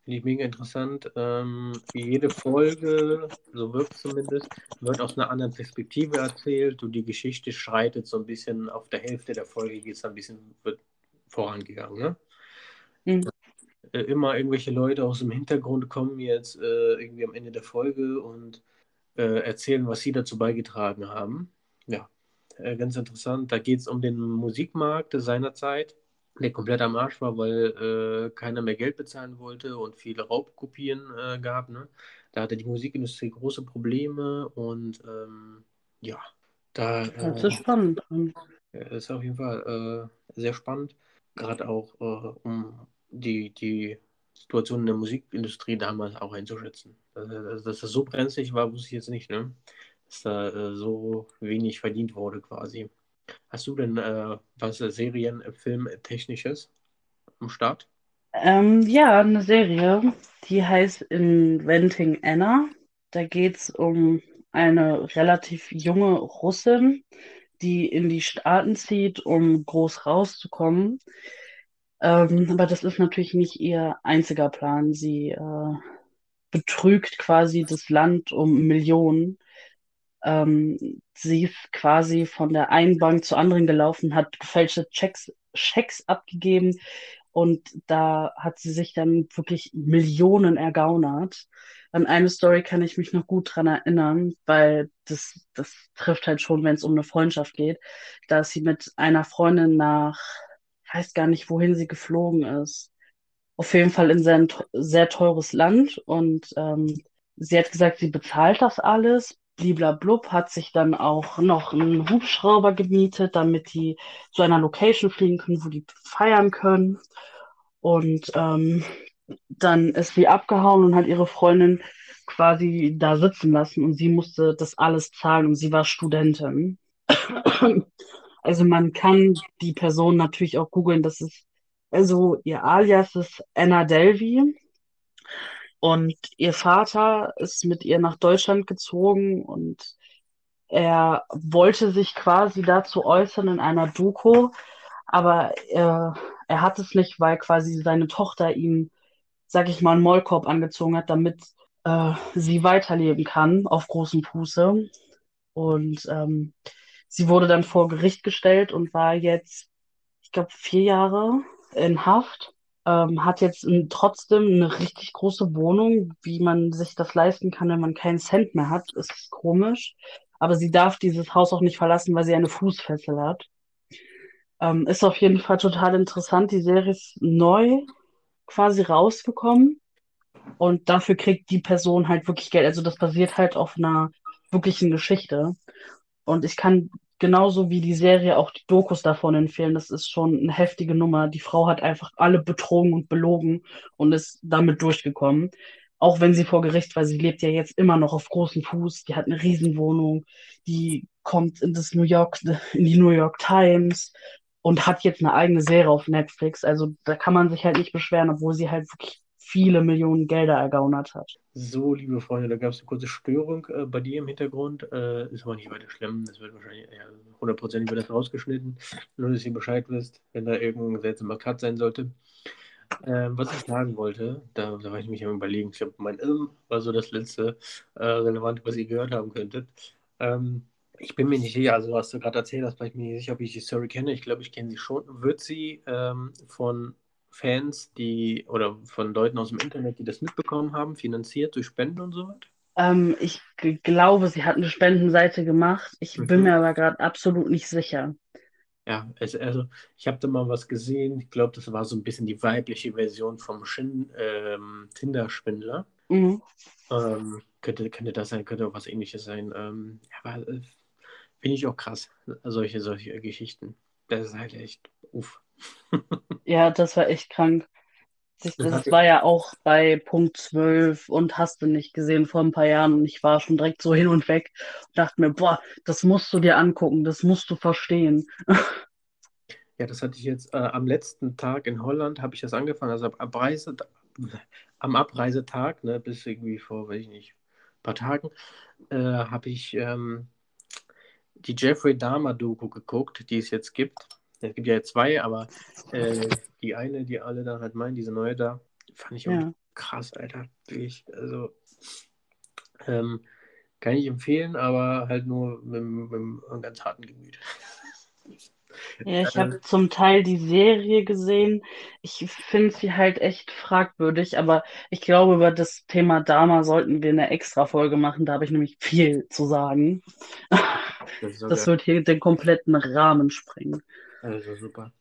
Finde ich mega interessant. Ähm, jede Folge, so wirkt es zumindest, wird aus einer anderen Perspektive erzählt und die Geschichte schreitet so ein bisschen auf der Hälfte der Folge, geht es ein bisschen wird vorangegangen. Ne? Mhm. Äh, immer irgendwelche Leute aus dem Hintergrund kommen jetzt äh, irgendwie am Ende der Folge und äh, erzählen, was sie dazu beigetragen haben. Ja, äh, ganz interessant. Da geht es um den Musikmarkt seinerzeit, der komplett am Arsch war, weil äh, keiner mehr Geld bezahlen wollte und viele Raubkopien äh, gab. Ne? Da hatte die Musikindustrie große Probleme und ähm, ja, da Das äh, ist spannend. ist auf jeden Fall äh, sehr spannend, gerade auch äh, um die, die Situation in der Musikindustrie damals auch einzuschätzen. Also, dass das so brenzlig war, wusste ich jetzt nicht, ne? Dass da so wenig verdient wurde quasi. Hast du denn äh, was äh, Serien, äh, Film, äh, Technisches am Start? Ähm, ja, eine Serie, die heißt Inventing Anna. Da geht es um eine relativ junge Russin, die in die Staaten zieht, um groß rauszukommen. Ähm, aber das ist natürlich nicht ihr einziger Plan. Sie äh, betrügt quasi das Land um Millionen. Ähm, sie ist quasi von der einen Bank zur anderen gelaufen, hat gefälschte Checks, Schecks abgegeben und da hat sie sich dann wirklich Millionen ergaunert. An eine Story kann ich mich noch gut dran erinnern, weil das, das trifft halt schon, wenn es um eine Freundschaft geht. Da ist sie mit einer Freundin nach, ich weiß gar nicht, wohin sie geflogen ist. Auf jeden Fall in sehr, sehr teures Land und ähm, sie hat gesagt, sie bezahlt das alles. Bliblablub hat sich dann auch noch einen Hubschrauber gemietet, damit die zu einer Location fliegen können, wo die feiern können. Und ähm, dann ist sie abgehauen und hat ihre Freundin quasi da sitzen lassen und sie musste das alles zahlen und sie war Studentin. Also man kann die Person natürlich auch googeln, das ist, also ihr Alias ist Anna Delvey und ihr Vater ist mit ihr nach Deutschland gezogen und er wollte sich quasi dazu äußern in einer Doku, aber er, er hat es nicht, weil quasi seine Tochter ihm, sag ich mal, einen Maulkorb angezogen hat, damit äh, sie weiterleben kann auf großem Fuße. Und ähm, sie wurde dann vor Gericht gestellt und war jetzt, ich glaube, vier Jahre in Haft. Ähm, hat jetzt trotzdem eine richtig große Wohnung, wie man sich das leisten kann, wenn man keinen Cent mehr hat, ist komisch. Aber sie darf dieses Haus auch nicht verlassen, weil sie eine Fußfessel hat. Ähm, ist auf jeden Fall total interessant. Die Serie ist neu quasi rausgekommen und dafür kriegt die Person halt wirklich Geld. Also das basiert halt auf einer wirklichen Geschichte. Und ich kann genauso wie die Serie auch die Dokus davon empfehlen. Das ist schon eine heftige Nummer. Die Frau hat einfach alle betrogen und belogen und ist damit durchgekommen. Auch wenn sie vor Gericht war, sie lebt ja jetzt immer noch auf großem Fuß. Die hat eine Riesenwohnung, die kommt in das New York, in die New York Times und hat jetzt eine eigene Serie auf Netflix. Also da kann man sich halt nicht beschweren, obwohl sie halt wirklich viele Millionen Gelder ergaunert hat. So, liebe Freunde, da gab es eine kurze Störung äh, bei dir im Hintergrund. Äh, ist aber nicht weiter schlimm. Das wird wahrscheinlich, ja, hundertprozentig wird das rausgeschnitten. Nur, dass ihr Bescheid wisst, wenn da irgendein seltsamer Cut sein sollte. Ähm, was ich sagen wollte, da, da war ich mich am überlegen. Ich glaube, mein Ilm war so das letzte äh, Relevante, was ihr gehört haben könntet. Ähm, ich bin mir nicht sicher, also was du gerade erzählt hast, bin ich mir nicht sicher, ob ich die Story kenne. Ich glaube, ich kenne sie schon. Wird sie ähm, von Fans, die oder von Leuten aus dem Internet, die das mitbekommen haben, finanziert durch Spenden und so weiter? Ähm, ich glaube, sie hat eine Spendenseite gemacht. Ich bin Mhm. mir aber gerade absolut nicht sicher. Ja, es, also ich habe da mal was gesehen. Ich glaube, das war so ein bisschen die weibliche Version vom Shin, ähm, Tinder-Schwindler. Mhm. Ähm, könnte, könnte das sein, könnte auch was ähnliches sein. Ähm, ja, aber äh, finde ich auch krass, solche, solche Geschichten. Das ist halt echt, uff. Ja, das war echt krank. Das, war ja auch bei Punkt 12 und hast du nicht gesehen vor ein paar Jahren und ich war schon direkt so hin und weg und dachte mir, boah, das musst du dir angucken, das musst du verstehen. Ja, das hatte ich jetzt äh, am letzten Tag in Holland, habe ich das angefangen, also ab Abreise, am Abreisetag, ne, bis irgendwie vor, weiß ich nicht, paar Tagen äh, habe ich ähm, die Jeffrey Dahmer-Doku geguckt, die es jetzt gibt. Es gibt ja zwei, aber äh, die eine, die alle dann halt meinen, diese neue da, fand ich auch Ja. krass, Alter. Wirklich, also ähm, kann ich empfehlen, aber halt nur mit, mit einem ganz harten Gemüt. Ja, ich Äh, habe zum Teil die Serie gesehen. Ich finde sie halt echt fragwürdig, aber ich glaube, über das Thema Dama sollten wir eine extra Folge machen. Da habe ich nämlich viel zu sagen. das Das wird hier den kompletten Rahmen sprengen. Also super.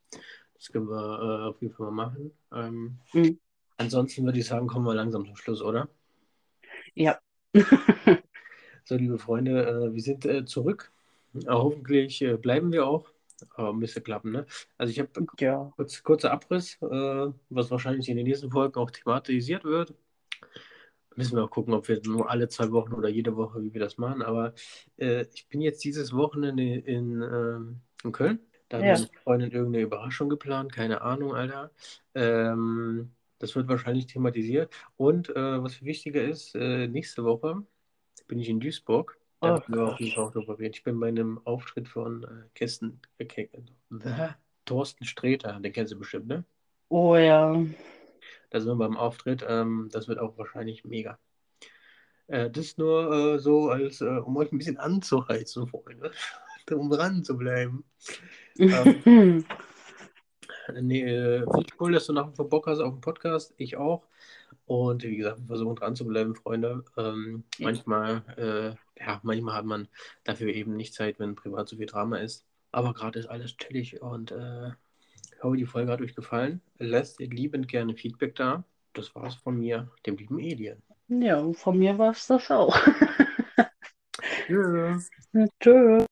Das können wir äh, auf jeden Fall mal machen. Ähm, Mhm. ansonsten würde ich sagen, kommen wir langsam zum Schluss, oder? Ja. So, liebe Freunde, äh, wir sind äh, zurück. Äh, hoffentlich äh, bleiben wir auch. Aber müsste klappen, ne? Also ich habe Ja. kurz, kurzer Abriss, äh, was wahrscheinlich in den nächsten Folgen auch thematisiert wird. Müssen wir auch gucken, ob wir nur alle zwei Wochen oder jede Woche, wie wir das machen. Aber äh, ich bin jetzt dieses Wochenende in, ähm, in Köln. Da hat Ja. meine Freundin irgendeine Überraschung geplant, keine Ahnung, Alter. Ähm, das wird wahrscheinlich thematisiert. Und äh, was viel wichtiger ist, äh, nächste Woche bin ich in Duisburg. Da Oh wir jeden Fall auch drüber reden. Ich bin bei einem Auftritt von äh, Kirsten, äh, äh, Thorsten Sträter, den kennst du bestimmt, ne? Oh ja. Da sind wir beim Auftritt. Ähm, das wird auch wahrscheinlich mega. Äh, das nur äh, so, als äh, um euch ein bisschen anzureizen, Freunde. um dran zu bleiben. Ähm, nee, äh, finde ich cool, dass du nach wie vor Bock hast auf den Podcast. Ich auch. Und wie gesagt, wir versuchen dran zu bleiben, Freunde. Ähm, Ja. manchmal, äh, ja, manchmal hat man dafür eben nicht Zeit, wenn privat so viel Drama ist. Aber gerade ist alles chillig und äh, ich hoffe, die Folge hat euch gefallen. Lasst liebend gerne Feedback da. Das war's von mir, dem lieben Alien. Ja, und von mir war es das auch. Tschüss. Tschö.